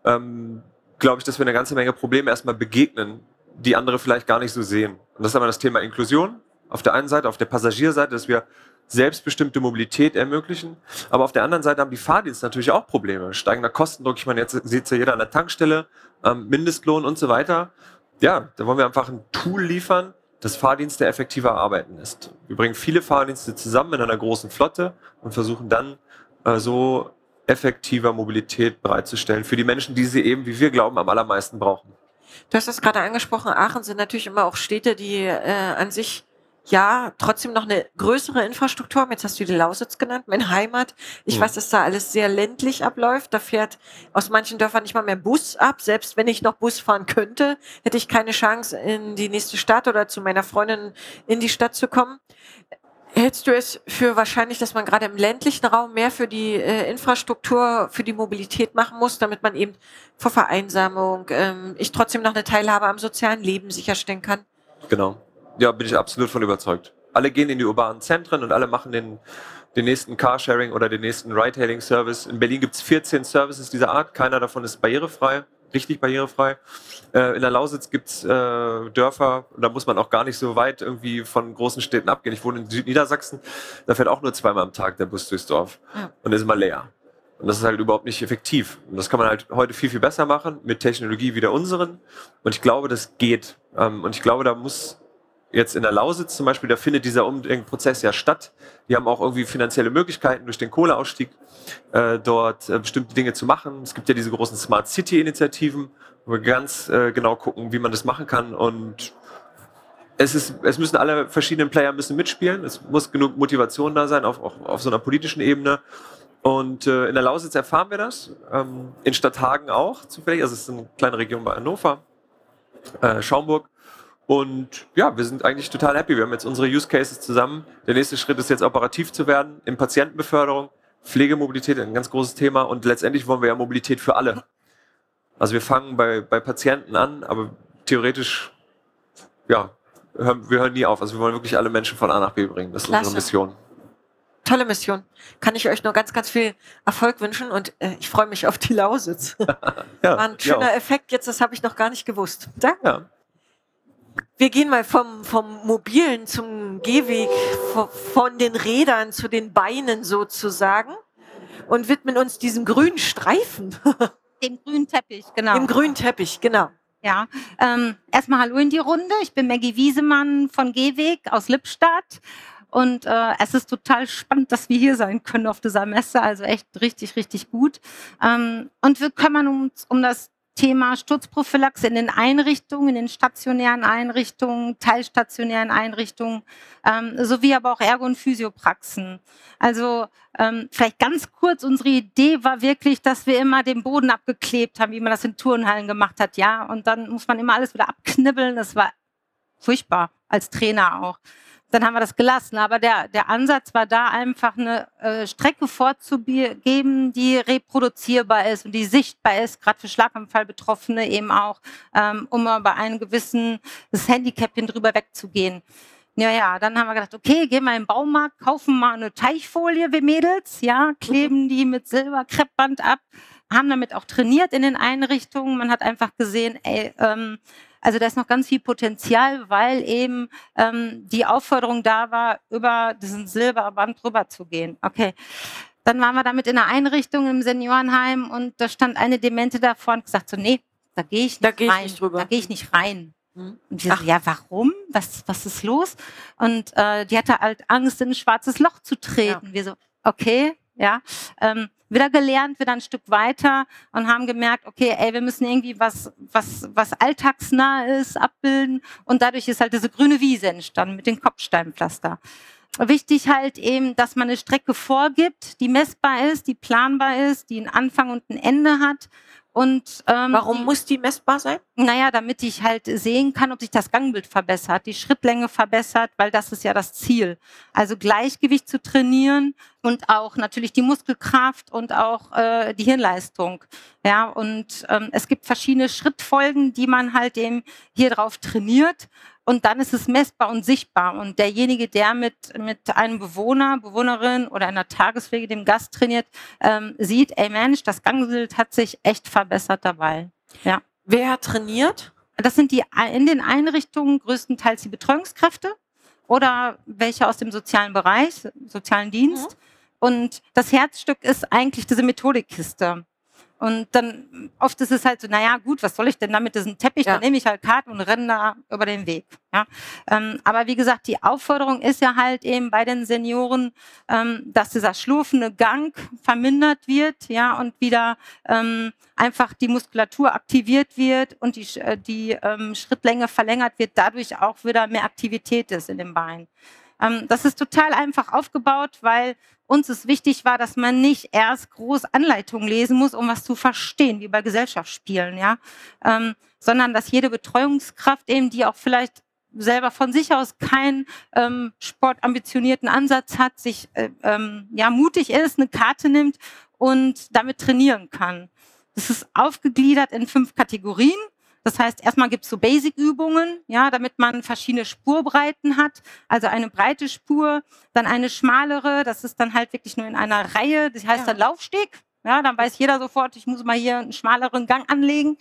[SPEAKER 6] ähm, glaube ich, dass wir eine ganze Menge Probleme erstmal begegnen, die andere vielleicht gar nicht so sehen. Und das ist aber das Thema Inklusion. Auf der einen Seite, auf der Passagierseite, dass wir selbstbestimmte Mobilität ermöglichen. Aber auf der anderen Seite haben die Fahrdienste natürlich auch Probleme. Steigender Kostendruck, ich meine, jetzt sieht ja jeder an der Tankstelle, ähm, Mindestlohn und so weiter. Ja, da wollen wir einfach ein Tool liefern, das Fahrdienste effektiver arbeiten lässt. Wir bringen viele Fahrdienste zusammen in einer großen Flotte und versuchen dann äh, so effektiver Mobilität bereitzustellen für die Menschen, die sie eben, wie wir glauben, am allermeisten brauchen.
[SPEAKER 3] Du hast das gerade angesprochen, Aachen sind natürlich immer auch Städte, die äh, an sich ja, trotzdem noch eine größere Infrastruktur haben. Jetzt hast du die Lausitz genannt, meine Heimat. Ich mhm. weiß, dass da alles sehr ländlich abläuft. Da fährt aus manchen Dörfern nicht mal mehr Bus ab. Selbst wenn ich noch Bus fahren könnte, hätte ich keine Chance, in die nächste Stadt oder zu meiner Freundin in die Stadt zu kommen. Hältst du es für wahrscheinlich, dass man gerade im ländlichen Raum mehr für die äh, Infrastruktur, für die Mobilität machen muss, damit man eben vor Vereinsamung, ähm, ich trotzdem noch eine Teilhabe am sozialen Leben sicherstellen kann?
[SPEAKER 6] Genau. Ja, bin ich absolut von überzeugt. Alle gehen in die urbanen Zentren und alle machen den, den nächsten Carsharing oder den nächsten Ride-Hailing-Service. In Berlin gibt es 14 Services dieser Art. Keiner davon ist barrierefrei, richtig barrierefrei. Äh, in der Lausitz gibt es äh, Dörfer, da muss man auch gar nicht so weit irgendwie von großen Städten abgehen. Ich wohne in Südniedersachsen, da fährt auch nur zweimal am Tag der Bus durchs Dorf ja. und ist immer leer. Und das ist halt überhaupt nicht effektiv. Und das kann man halt heute viel, viel besser machen mit Technologie wie der unseren. Und ich glaube, das geht. Ähm, und ich glaube, da muss jetzt in der Lausitz zum Beispiel, da findet dieser Prozess ja statt. Die haben auch irgendwie finanzielle Möglichkeiten durch den Kohleausstieg äh, dort äh, bestimmte Dinge zu machen. Es gibt ja diese großen Smart City Initiativen, wo wir ganz äh, genau gucken, wie man das machen kann und es, ist, es müssen alle verschiedenen Player müssen mitspielen. Es muss genug Motivation da sein, auf, auf, auf so einer politischen Ebene. Und äh, in der Lausitz erfahren wir das. Ähm, in Stadthagen auch zufällig. Also es ist eine kleine Region bei Hannover, äh, Schaumburg. Und ja, wir sind eigentlich total happy. Wir haben jetzt unsere Use Cases zusammen. Der nächste Schritt ist jetzt operativ zu werden in Patientenbeförderung. Pflegemobilität ein ganz großes Thema und letztendlich wollen wir ja Mobilität für alle. Also wir fangen bei, bei Patienten an, aber theoretisch, ja, hören, wir hören nie auf. Also wir wollen wirklich alle Menschen von A nach B bringen. Das ist Klasse. unsere Mission.
[SPEAKER 3] Tolle Mission. Kann ich euch nur ganz, ganz viel Erfolg wünschen und äh, ich freue mich auf die Lausitz. ja, War ein schöner Effekt jetzt, das habe ich noch gar nicht gewusst. Danke. Ja. Wir gehen mal vom, vom mobilen zum Gehweg, von den Rädern zu den Beinen sozusagen und widmen uns diesem grünen Streifen.
[SPEAKER 1] Dem grünen Teppich, genau.
[SPEAKER 3] Dem grünen Teppich, genau.
[SPEAKER 1] Ja, ähm, erstmal Hallo in die Runde. Ich bin Maggie Wiesemann von Gehweg aus Lippstadt. Und äh, es ist total spannend, dass wir hier sein können auf dieser Messe. Also echt richtig, richtig gut. Ähm, und wir kümmern uns um das Thema Sturzprophylaxe in den Einrichtungen, in den stationären Einrichtungen, teilstationären Einrichtungen, ähm, sowie aber auch Ergo- und Physiopraxen. Also ähm, vielleicht ganz kurz, unsere Idee war wirklich, dass wir immer den Boden abgeklebt haben, wie man das in Turnhallen gemacht hat, ja. Und dann muss man immer alles wieder abknibbeln. Das war furchtbar, als Trainer auch dann haben wir das gelassen. Aber der, der Ansatz war da einfach eine äh, Strecke vorzugeben, die reproduzierbar ist und die sichtbar ist, gerade für Schlaganfallbetroffene eben auch, ähm, um bei einem gewissen das Handicapchen drüber wegzugehen. Ja, ja, dann haben wir gedacht, okay, gehen wir in den Baumarkt, kaufen mal eine Teichfolie, wir Mädels, ja, kleben die mit Silberkreppband ab, haben damit auch trainiert in den Einrichtungen. Man hat einfach gesehen, ey, ähm, also da ist noch ganz viel Potenzial, weil eben ähm, die Aufforderung da war, über diesen Silberband drüber zu gehen. Okay. Dann waren wir damit in einer Einrichtung im Seniorenheim und da stand eine Demente davor und gesagt so, nee, da gehe ich nicht da geh rein. Ich nicht drüber. Da gehe ich nicht rein. Hm. Und wir so, ja, warum? Was, was ist los? Und äh, die hatte halt Angst, in ein schwarzes Loch zu treten. Ja. Wir so, okay, ja. Ähm, wieder gelernt, wieder ein Stück weiter und haben gemerkt, okay, ey, wir müssen irgendwie was, was, was alltagsnah ist, abbilden. Und dadurch ist halt diese grüne Wiese entstanden mit den Kopfsteinpflaster. Wichtig halt eben, dass man eine Strecke vorgibt, die messbar ist, die planbar ist, die einen Anfang und ein Ende hat und
[SPEAKER 3] ähm, warum muss die messbar sein?
[SPEAKER 1] Naja, damit ich halt sehen kann, ob sich das Gangbild verbessert, die Schrittlänge verbessert, weil das ist ja das Ziel. Also Gleichgewicht zu trainieren und auch natürlich die Muskelkraft und auch äh, die Hirnleistung. Ja, und ähm, es gibt verschiedene Schrittfolgen, die man halt eben hier drauf trainiert und dann ist es messbar und sichtbar. Und derjenige, der mit, mit einem Bewohner, Bewohnerin oder einer Tagespflege, dem Gast trainiert, ähm, sieht, ey Mensch, das Gangbild hat sich echt verbessert dabei. Ja.
[SPEAKER 3] Wer trainiert?
[SPEAKER 1] Das sind die in den Einrichtungen größtenteils die Betreuungskräfte. oder welche aus dem sozialen Bereich, sozialen Dienst. Mhm. Und das Herzstück ist eigentlich diese Methodikkiste. Und dann oft ist es halt so, naja, gut, was soll ich denn damit diesen Teppich? Ja. Dann nehme ich halt Karten und renne da über den Weg. Ja? Ähm, aber wie gesagt, die Aufforderung ist ja halt eben bei den Senioren, ähm, dass dieser schlurfende Gang vermindert wird, ja, und wieder ähm, einfach die Muskulatur aktiviert wird und die, äh, die ähm, Schrittlänge verlängert wird, dadurch auch wieder mehr Aktivität ist in den Beinen. Ähm, das ist total einfach aufgebaut, weil uns es wichtig war, dass man nicht erst groß Anleitungen lesen muss, um was zu verstehen, wie bei Gesellschaftsspielen, ja, ähm, sondern dass jede Betreuungskraft eben, die auch vielleicht selber von sich aus keinen ähm, sportambitionierten Ansatz hat, sich äh, ähm, ja mutig ist, eine Karte nimmt und damit trainieren kann. Das ist aufgegliedert in fünf Kategorien. Das heißt, erstmal gibt es so Basic-Übungen, ja, damit man verschiedene Spurbreiten hat. Also eine breite Spur, dann eine schmalere, das ist dann halt wirklich nur in einer Reihe, das heißt ja. dann Laufsteg. Ja, dann weiß jeder sofort, ich muss mal hier einen schmaleren Gang anlegen.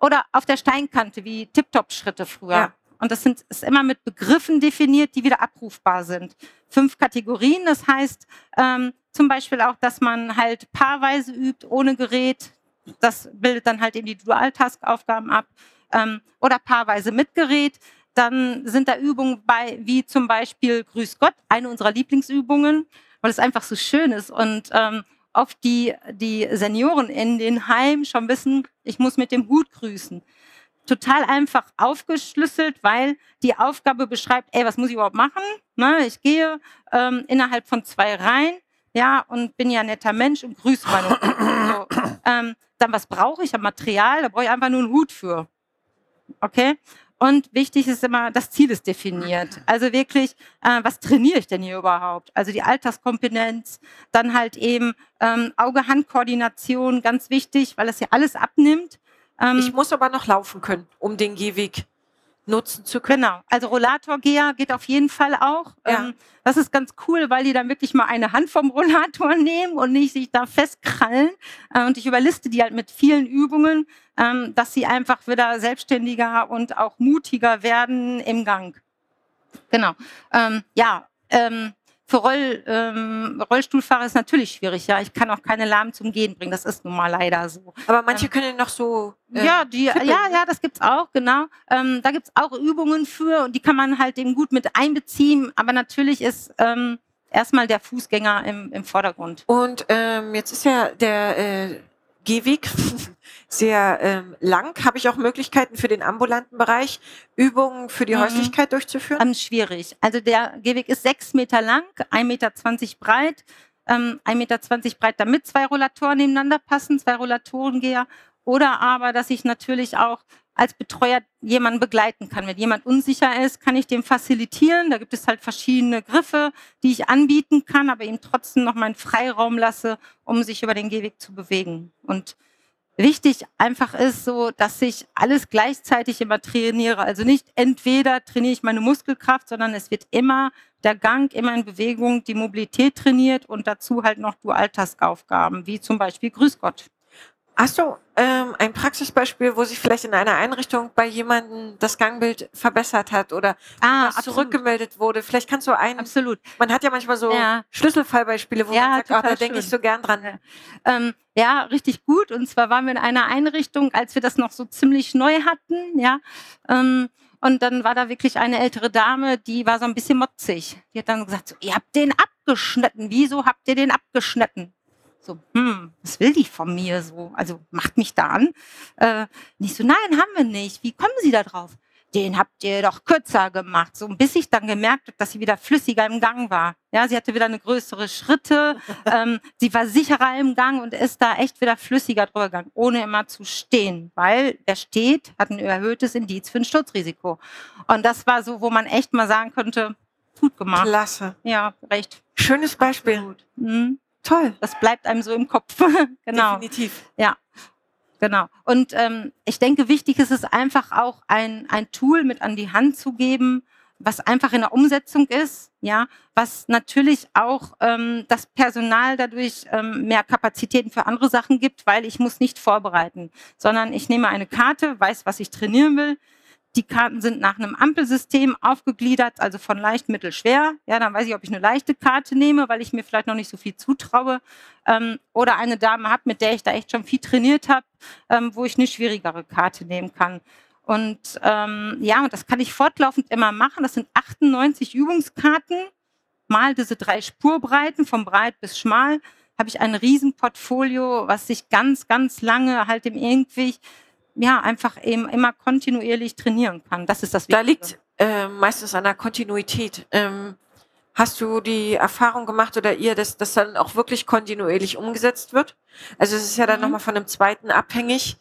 [SPEAKER 1] Oder auf der Steinkante, wie Tip-Top-Schritte früher. Ja. Und das sind, ist immer mit Begriffen definiert, die wieder abrufbar sind. Fünf Kategorien, das heißt ähm, zum Beispiel auch, dass man halt paarweise übt, ohne Gerät, das bildet dann halt eben die Dual-Task-Aufgaben ab. Ähm, oder paarweise mit Gerät. Dann sind da Übungen bei, wie zum Beispiel Grüß Gott, eine unserer Lieblingsübungen, weil es einfach so schön ist und ähm, oft die, die Senioren in den Heimen schon wissen, ich muss mit dem Hut grüßen. Total einfach aufgeschlüsselt, weil die Aufgabe beschreibt, ey, was muss ich überhaupt machen? Ne, ich gehe ähm, innerhalb von zwei Reihen, ja, und bin ja ein netter Mensch und grüße meine. so, ähm, dann was brauche ich am Material? Da brauche ich einfach nur einen Hut für. Okay? Und wichtig ist immer, das Ziel ist definiert. Also wirklich, äh, was trainiere ich denn hier überhaupt? Also die Alltagskompetenz, dann halt eben ähm, Auge-Hand-Koordination, ganz wichtig, weil das ja alles abnimmt.
[SPEAKER 3] Ähm, ich muss aber noch laufen können, um den Gehweg nutzen zu können.
[SPEAKER 1] Genau, also Rollator-Geher geht auf jeden Fall auch. Ja. Ähm, das ist ganz cool, weil die dann wirklich mal eine Hand vom Rollator nehmen und nicht sich da festkrallen. Äh, und ich überliste die halt mit vielen Übungen, ähm, dass sie einfach wieder selbstständiger und auch mutiger werden im Gang. Genau. Ähm, ja, ähm, für Roll, ähm, Rollstuhlfahrer ist natürlich schwierig, ja. Ich kann auch keine Lahmen zum Gehen bringen, das ist nun mal leider so.
[SPEAKER 3] Aber manche ähm, können noch so.
[SPEAKER 1] Äh, ja, die, ja, ja, das gibt's auch, genau. Ähm, da gibt's auch Übungen für und die kann man halt eben gut mit einbeziehen. Aber natürlich ist ähm, erstmal der Fußgänger im, im Vordergrund.
[SPEAKER 3] Und ähm, jetzt ist ja der äh, Gehweg sehr ähm, lang. Habe ich auch Möglichkeiten für den ambulanten Bereich, Übungen für die mhm. Häuslichkeit durchzuführen?
[SPEAKER 1] Ähm, schwierig. Also der Gehweg ist sechs Meter lang, 1,20 Meter breit, ähm, 1,20 Meter breit, damit zwei Rollatoren nebeneinander passen, zwei Rollatorengeher. Oder aber, dass ich natürlich auch als Betreuer jemanden begleiten kann. Wenn jemand unsicher ist, kann ich dem facilitieren. Da gibt es halt verschiedene Griffe, die ich anbieten kann, aber ihm trotzdem noch meinen Freiraum lasse, um sich über den Gehweg zu bewegen. Und wichtig einfach ist so, dass ich alles gleichzeitig immer trainiere. Also nicht entweder trainiere ich meine Muskelkraft, sondern es wird immer der Gang, immer in Bewegung, die Mobilität trainiert und dazu halt noch Dualtaskaufgaben, wie zum Beispiel Grüß Gott.
[SPEAKER 3] Hast du ähm, ein Praxisbeispiel, wo sich vielleicht in einer Einrichtung bei jemandem das Gangbild verbessert hat oder ah, zurückgemeldet wurde? Vielleicht kannst du einen.
[SPEAKER 1] Absolut.
[SPEAKER 3] Man hat ja manchmal so ja. Schlüsselfallbeispiele, wo ja, man sagt, oh, da denke ich so gern dran.
[SPEAKER 1] Ja. Ähm, ja, richtig gut. Und zwar waren wir in einer Einrichtung, als wir das noch so ziemlich neu hatten, ja. Ähm, und dann war da wirklich eine ältere Dame, die war so ein bisschen motzig. Die hat dann gesagt, so, ihr habt den abgeschnitten. Wieso habt ihr den abgeschnitten? So, hm, was will die von mir so? Also macht mich da an. Äh, nicht so, nein, haben wir nicht. Wie kommen Sie da drauf? Den habt ihr doch kürzer gemacht. So, bis ich dann gemerkt habe, dass sie wieder flüssiger im Gang war. Ja, sie hatte wieder eine größere Schritte. ähm, sie war sicherer im Gang und ist da echt wieder flüssiger drüber gegangen, ohne immer zu stehen. Weil wer steht, hat ein erhöhtes Indiz für ein Sturzrisiko. Und das war so, wo man echt mal sagen könnte, gut gemacht.
[SPEAKER 3] Klasse.
[SPEAKER 1] Ja, recht.
[SPEAKER 3] Schönes Beispiel. Mhm. Toll.
[SPEAKER 1] Das bleibt einem so im Kopf.
[SPEAKER 3] genau. Definitiv.
[SPEAKER 1] Ja. Genau. Und ähm, ich denke, wichtig ist es einfach auch ein, ein Tool mit an die Hand zu geben, was einfach in der Umsetzung ist, ja, was natürlich auch ähm, das Personal dadurch ähm, mehr Kapazitäten für andere Sachen gibt, weil ich muss nicht vorbereiten, sondern ich nehme eine Karte, weiß, was ich trainieren will, Die Karten sind nach einem Ampelsystem aufgegliedert, also von leicht, mittel, schwer. Ja, dann weiß ich, ob ich eine leichte Karte nehme, weil ich mir vielleicht noch nicht so viel zutraue. Ähm, oder eine Dame habe, mit der ich da echt schon viel trainiert habe, ähm, wo ich eine schwierigere Karte nehmen kann. Und ähm, ja, und das kann ich fortlaufend immer machen. Das sind 98 Übungskarten, mal diese drei Spurbreiten, von breit bis schmal, habe ich ein Riesenportfolio, was sich ganz, ganz lange halt im irgendwie ja, einfach eben immer kontinuierlich trainieren kann. Das ist das
[SPEAKER 3] Wichtige. Da liegt äh, meistens an der Kontinuität. Ähm, hast du die Erfahrung gemacht oder ihr, dass das dann auch wirklich kontinuierlich umgesetzt wird? Also es ist ja dann mhm. nochmal von einem zweiten abhängig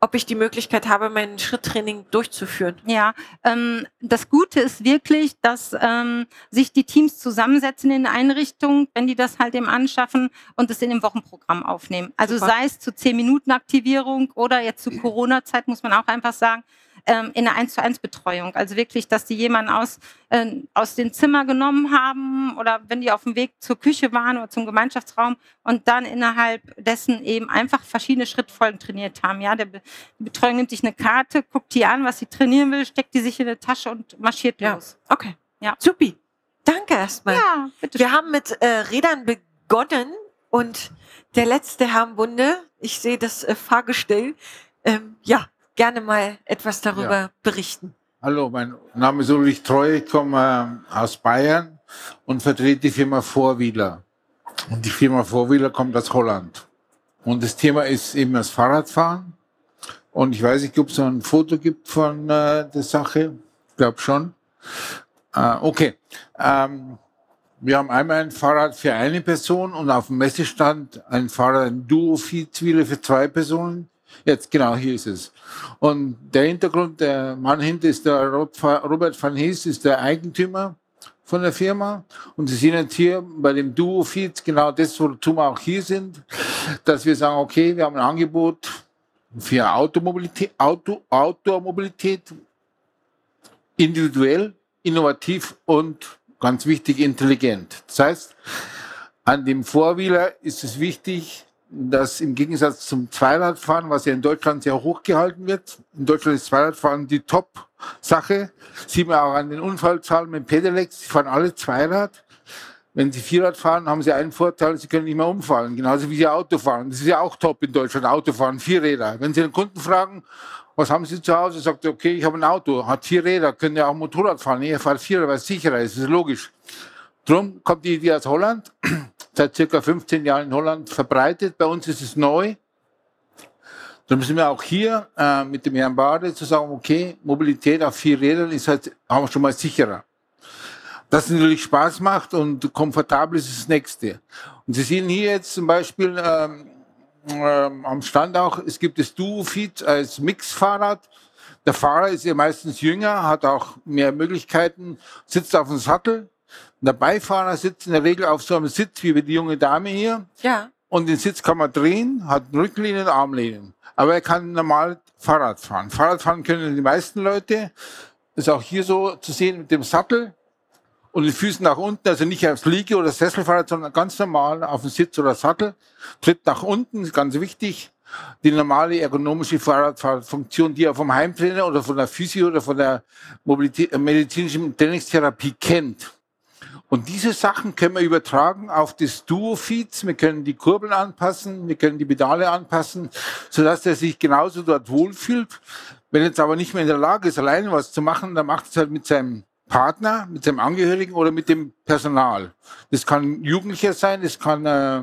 [SPEAKER 3] ob ich die Möglichkeit habe, mein Schritttraining durchzuführen.
[SPEAKER 1] Ja, ähm, das Gute ist wirklich, dass ähm, sich die Teams zusammensetzen in Einrichtungen, wenn die das halt eben anschaffen und es in dem Wochenprogramm aufnehmen. Also Super. sei es zu 10 Minuten Aktivierung oder jetzt zu Corona-Zeit muss man auch einfach sagen, ähm, in einer 1 zu 1 Betreuung. Also wirklich, dass die jemanden aus, äh, aus dem Zimmer genommen haben oder wenn die auf dem Weg zur Küche waren oder zum Gemeinschaftsraum und dann innerhalb dessen eben einfach verschiedene Schrittfolgen trainiert haben. Ja, der Be die Betreuung nimmt sich eine Karte, guckt die an, was sie trainieren will, steckt die sich in eine Tasche und marschiert
[SPEAKER 3] ja.
[SPEAKER 1] los.
[SPEAKER 3] Okay. Ja. Supi. Danke erstmal.
[SPEAKER 1] Ja,
[SPEAKER 3] bitte. Wir haben mit äh, Rädern begonnen und der letzte Herr im Bunde, ich sehe das äh, Fahrgestell, ähm, ja, gerne mal etwas darüber ja. berichten.
[SPEAKER 7] Hallo, mein Name ist Ulrich Treu, ich komme äh, aus Bayern und vertrete die Firma Vorwieler. Und die Firma Vorwieler kommt aus Holland. Und das Thema ist eben das Fahrradfahren. Und ich weiß nicht, ob es ein Foto gibt von äh, der Sache. Ich glaube schon. Äh, okay. Ähm, wir haben einmal ein Fahrrad für eine Person und auf dem Messestand ein Fahrrad, ein Duo-Viertwheeler für zwei Personen. Jetzt, genau, hier ist es. Und der Hintergrund, der Mann hinter ist der Robert van Hees, ist der Eigentümer von der Firma. Und Sie sehen jetzt hier bei dem Duo-Feed genau das, wozu wir auch hier sind, dass wir sagen, okay, wir haben ein Angebot für Automobilität, Auto, Outdoor-Mobilität, individuell, innovativ und ganz wichtig, intelligent. Das heißt, an dem Vorwheeler ist es wichtig, dass im Gegensatz zum Zweiradfahren, was ja in Deutschland sehr hoch gehalten wird, in Deutschland ist Zweiradfahren die Top-Sache. Sieht man auch an den Unfallzahlen mit Pedelecs, die fahren alle Zweirad. Wenn Sie Vierrad fahren, haben Sie einen Vorteil, Sie können nicht mehr umfallen, genauso wie Sie Auto fahren. Das ist ja auch top in Deutschland, Autofahren, Vierräder. Wenn Sie den Kunden fragen, was haben Sie zu Hause, sagt er, okay, ich habe ein Auto, hat vier Räder, können ja auch Motorrad fahren. Er fährt Vierrad, weil es sicherer ist, das ist logisch. Drum kommt die Idee aus Holland seit circa 15 Jahren in Holland verbreitet. Bei uns ist es neu. Dann müssen wir auch hier äh, mit dem Herrn Bade zu sagen, okay, Mobilität auf vier Rädern ist halt wir schon mal sicherer. Das natürlich Spaß macht und komfortabel ist das Nächste. Und Sie sehen hier jetzt zum Beispiel ähm, ähm, am Stand auch, es gibt das Duo-Feed als Mix-Fahrrad. Der Fahrer ist ja meistens jünger, hat auch mehr Möglichkeiten, sitzt auf dem Sattel, der Beifahrer sitzt in der Regel auf so einem Sitz wie die junge Dame hier.
[SPEAKER 3] Ja.
[SPEAKER 7] Und den Sitz kann man drehen, hat Rücklehnen, Armlehnen. Aber er kann normal Fahrrad fahren. Fahrrad fahren können die meisten Leute. Ist auch hier so zu sehen mit dem Sattel und den Füßen nach unten, also nicht aufs Liege- oder Sesselfahrrad, sondern ganz normal auf dem Sitz oder Sattel. Tritt nach unten, ist ganz wichtig. Die normale ergonomische Fahrradfahrfunktion, die er vom Heimtrainer oder von der Physio oder von der medizinischen Trainingstherapie kennt. Und diese Sachen können wir übertragen auf das Duo-Feeds. Wir können die Kurbeln anpassen, wir können die Pedale anpassen, sodass er sich genauso dort wohlfühlt. Wenn er jetzt aber nicht mehr in der Lage ist, alleine was zu machen, dann macht es halt mit seinem Partner, mit seinem Angehörigen oder mit dem Personal. Das kann Jugendlicher sein, das kann äh,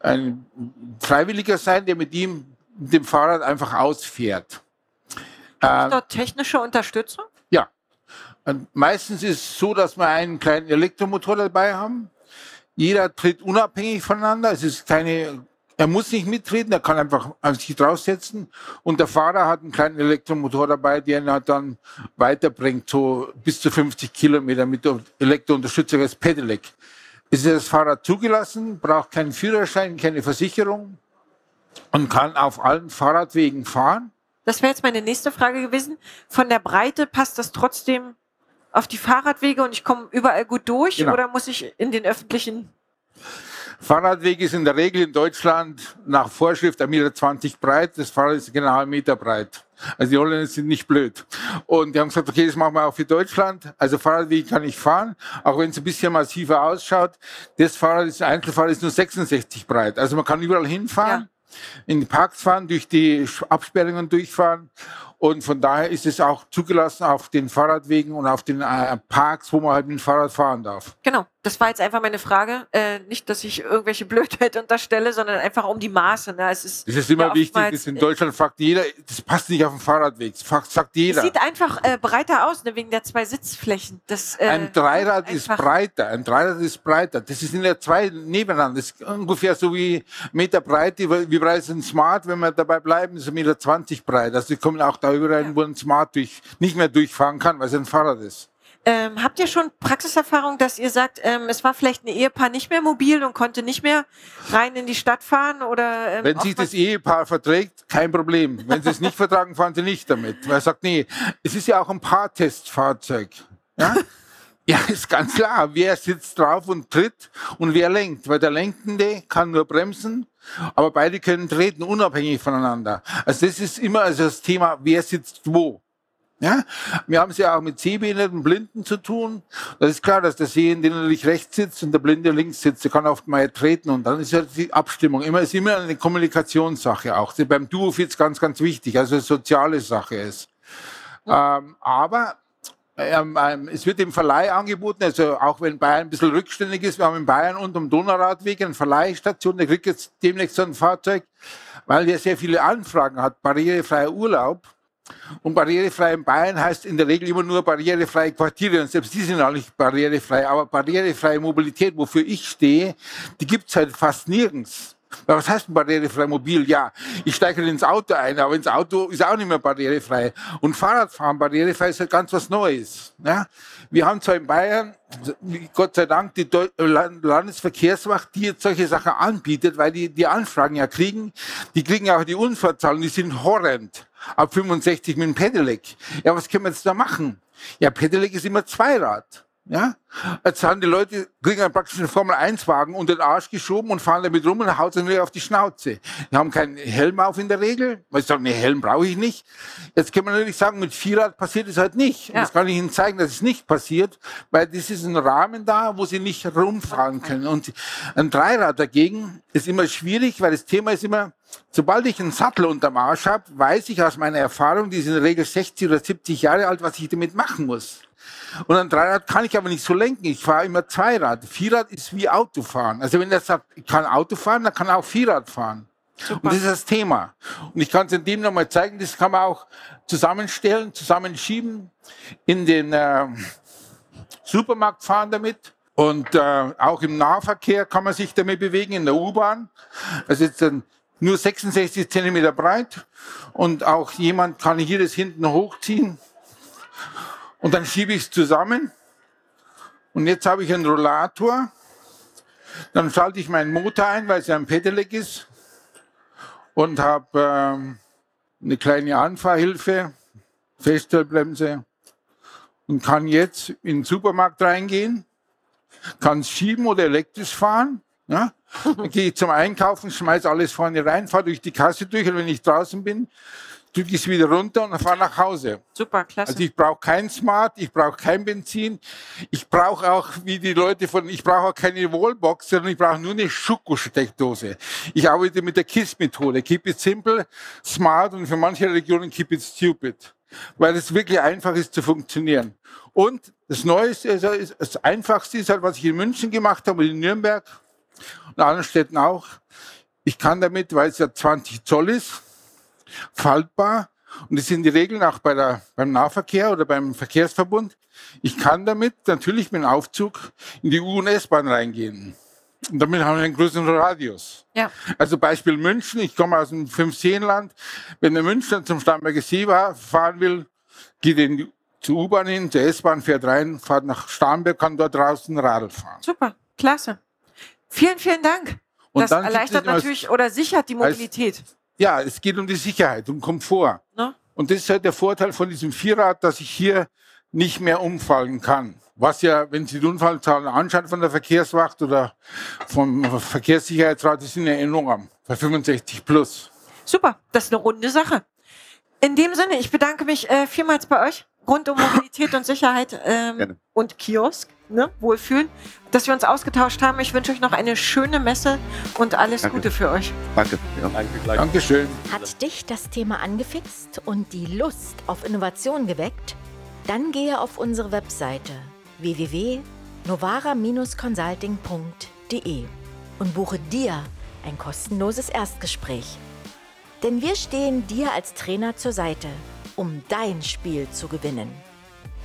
[SPEAKER 7] ein Freiwilliger sein, der mit ihm, mit dem Fahrrad einfach ausfährt.
[SPEAKER 3] Gibt es dort technische Unterstützung?
[SPEAKER 7] Meistens ist es so, dass wir einen kleinen Elektromotor dabei haben. Jeder tritt unabhängig voneinander. Es ist keine, er muss nicht mitreden, er kann einfach sich draufsetzen. Und der Fahrer hat einen kleinen Elektromotor dabei, der ihn dann weiterbringt, so bis zu 50 Kilometer mit Elektrounterstützung als Pedelec. Ist das Fahrrad zugelassen, braucht keinen Führerschein, keine Versicherung und kann auf allen Fahrradwegen fahren.
[SPEAKER 3] Das wäre jetzt meine nächste Frage gewesen. Von der Breite passt das trotzdem auf die Fahrradwege und ich komme überall gut durch genau. oder muss ich in den öffentlichen?
[SPEAKER 7] Fahrradweg ist in der Regel in Deutschland nach Vorschrift 1,20 Meter breit. Das Fahrrad ist genau einen Meter breit. Also die Holländer sind nicht blöd. Und die haben gesagt, okay, das machen wir auch für Deutschland. Also Fahrradweg kann ich fahren, auch wenn es ein bisschen massiver ausschaut. Das Fahrrad ist, ein Einzelfahrrad ist nur 66 breit. Also man kann überall hinfahren. Ja in die Parks fahren, durch die Absperrungen durchfahren. Und von daher ist es auch zugelassen auf den Fahrradwegen und auf den äh, Parks, wo man halt mit dem Fahrrad fahren darf.
[SPEAKER 3] Genau, das war jetzt einfach meine Frage. Äh, nicht, dass ich irgendwelche Blödheit unterstelle, sondern einfach um die Maße. Ne? Es ist,
[SPEAKER 7] das ist immer ja wichtig, dass in Deutschland fragt jeder, das passt nicht auf den Fahrradweg. Das sagt jeder. Es
[SPEAKER 3] sieht einfach äh, breiter aus, ne? wegen der zwei Sitzflächen. Das,
[SPEAKER 7] äh, ein Dreirad ist breiter, ein Dreirad ist breiter. Das sind ja zwei nebeneinander. Das ist ungefähr so wie Meter breit. Wie breit ist ein Smart, wenn wir dabei bleiben, ist ein Meter zwanzig breit. Also die kommen auch da überall, ja. wo ein Smart durch, nicht mehr durchfahren kann, weil es ein Fahrrad ist.
[SPEAKER 3] Ähm, habt ihr schon Praxiserfahrung, dass ihr sagt, ähm, es war vielleicht ein Ehepaar nicht mehr mobil und konnte nicht mehr rein in die Stadt fahren? Oder,
[SPEAKER 7] ähm, Wenn sich das Ehepaar verträgt, kein Problem. Wenn sie es nicht vertragen, fahren sie nicht damit. Weil er sagt, nee, es ist ja auch ein Paartestfahrzeug. Ja? Ja, ist ganz klar. Wer sitzt drauf und tritt und wer lenkt? Weil der Lenkende kann nur bremsen, aber beide können treten, unabhängig voneinander. Also das ist immer also das Thema, wer sitzt wo. Ja, wir haben es ja auch mit sehbehinderten Blinden zu tun. Das ist klar, dass der Sehende natürlich rechts sitzt und der Blinde links sitzt. Der kann oft mal treten und dann ist ja die Abstimmung immer ist immer eine Kommunikationssache auch. Beim Duo jetzt ganz, ganz wichtig, also eine soziale Sache ist. Ähm, aber es wird im Verleih angeboten, also auch wenn Bayern ein bisschen rückständig ist, wir haben in Bayern und am Donauradweg eine Verleihstation, der kriegt jetzt demnächst so ein Fahrzeug, weil der sehr viele Anfragen hat, barrierefreier Urlaub. Und barrierefrei in Bayern heißt in der Regel immer nur barrierefreie Quartiere. Und selbst die sind auch nicht barrierefrei. Aber barrierefreie Mobilität, wofür ich stehe, die gibt es halt fast nirgends. Was heißt barrierefrei mobil? Ja, ich steige ins Auto ein, aber ins Auto ist auch nicht mehr barrierefrei. Und Fahrradfahren barrierefrei ist halt ganz was Neues. Ja? Wir haben zwar in Bayern, Gott sei Dank, die Landesverkehrswacht, die jetzt solche Sachen anbietet, weil die die Anfragen ja kriegen. Die kriegen auch die Unfallzahlen, die sind horrend. Ab 65 mit dem Pedelec. Ja, was können wir jetzt da machen? Ja, Pedelec ist immer Zweirad. Ja? Jetzt haben die Leute, kriegen einen praktischen Formel-1-Wagen unter den Arsch geschoben und fahren damit rum und hauen sich wieder auf die Schnauze. Die haben keinen Helm auf in der Regel, weil sie sagen, nee, Helm brauche ich nicht. Jetzt kann man natürlich sagen, mit Vierrad passiert es halt nicht. Ja. Das kann ich Ihnen zeigen, dass es nicht passiert, weil das ist ein Rahmen da, wo sie nicht rumfahren können. Und ein Dreirad dagegen ist immer schwierig, weil das Thema ist immer, Sobald ich einen Sattel unterm Arsch habe, weiß ich aus meiner Erfahrung, die ist in der Regel 60 oder 70 Jahre alt, was ich damit machen muss. Und ein Dreirad kann ich aber nicht so lenken. Ich fahre immer Zweirad. Vierrad ist wie Autofahren. Also wenn er sagt, ich kann Auto fahren, dann kann er auch Vierrad fahren. Super. Und das ist das Thema. Und ich kann es in dem nochmal zeigen, das kann man auch zusammenstellen, zusammenschieben, in den äh, Supermarkt fahren damit. Und äh, auch im Nahverkehr kann man sich damit bewegen, in der U-Bahn. Also jetzt ein, nur 66 Zentimeter breit. Und auch jemand kann hier das hinten hochziehen und dann schiebe ich es zusammen. Und jetzt habe ich einen Rollator. Dann schalte ich meinen Motor ein, weil es ja ein Pedelec ist. Und habe ähm, eine kleine Anfahrhilfe, Feststellbremse. Und kann jetzt in den Supermarkt reingehen, kann schieben oder elektrisch fahren. Ja? Dann gehe ich zum Einkaufen, schmeiße alles vorne rein, fahre durch die Kasse durch und wenn ich draußen bin, drücke ich es wieder runter und fahre nach Hause.
[SPEAKER 3] Super, klasse.
[SPEAKER 7] Also ich brauche kein Smart, ich brauche kein Benzin, ich brauche auch, wie die Leute von, ich brauche auch keine Wallbox, sondern ich brauche nur eine Schokosteckdose. Ich arbeite mit der KISS-Methode. Keep it simple, smart und für manche Regionen keep it stupid. Weil es wirklich einfach ist zu funktionieren. Und das Neueste, also das Einfachste ist halt, was ich in München gemacht habe und in Nürnberg und anderen Städten auch. Ich kann damit, weil es ja 20 Zoll ist, faltbar. Und das sind die Regeln auch bei der, beim Nahverkehr oder beim Verkehrsverbund. Ich kann damit natürlich mit dem Aufzug in die U- und S-Bahn reingehen. Und damit haben wir einen größeren Radius. Ja. Also Beispiel München. Ich komme aus dem Fünfseenland. Wenn der Münchner zum Starnberger See fahren will, geht in zur U-Bahn hin, zur S-Bahn, fährt rein, fährt nach Starnberg, kann dort draußen Radl fahren.
[SPEAKER 3] Super, klasse. Vielen, vielen Dank. Und das erleichtert natürlich oder sichert die Mobilität.
[SPEAKER 7] Ja, es geht um die Sicherheit, um Komfort. No? Und das ist halt der Vorteil von diesem Vierrad, dass ich hier nicht mehr umfallen kann. was ja, wenn Sie die Unfallzahlen anschauen von der Verkehrswacht oder vom Verkehrssicherheitsrat, die sind ja enorm, bei 65 plus.
[SPEAKER 3] Super, das ist eine runde Sache. In dem Sinne, ich bedanke mich äh, vielmals bei euch rund um Mobilität und Sicherheit ähm, und Kiosk, ne, Wohlfühlen, dass wir uns ausgetauscht haben. Ich wünsche euch noch eine schöne Messe und alles
[SPEAKER 5] Danke.
[SPEAKER 3] Gute für euch.
[SPEAKER 5] Danke. Ja.
[SPEAKER 4] Danke gleich.
[SPEAKER 7] Dankeschön.
[SPEAKER 2] Hat dich das Thema angefixt und die Lust auf Innovation geweckt? Dann gehe auf unsere Webseite www.novara-consulting.de und buche dir ein kostenloses Erstgespräch. Denn wir stehen dir als Trainer zur Seite, um dein Spiel zu gewinnen.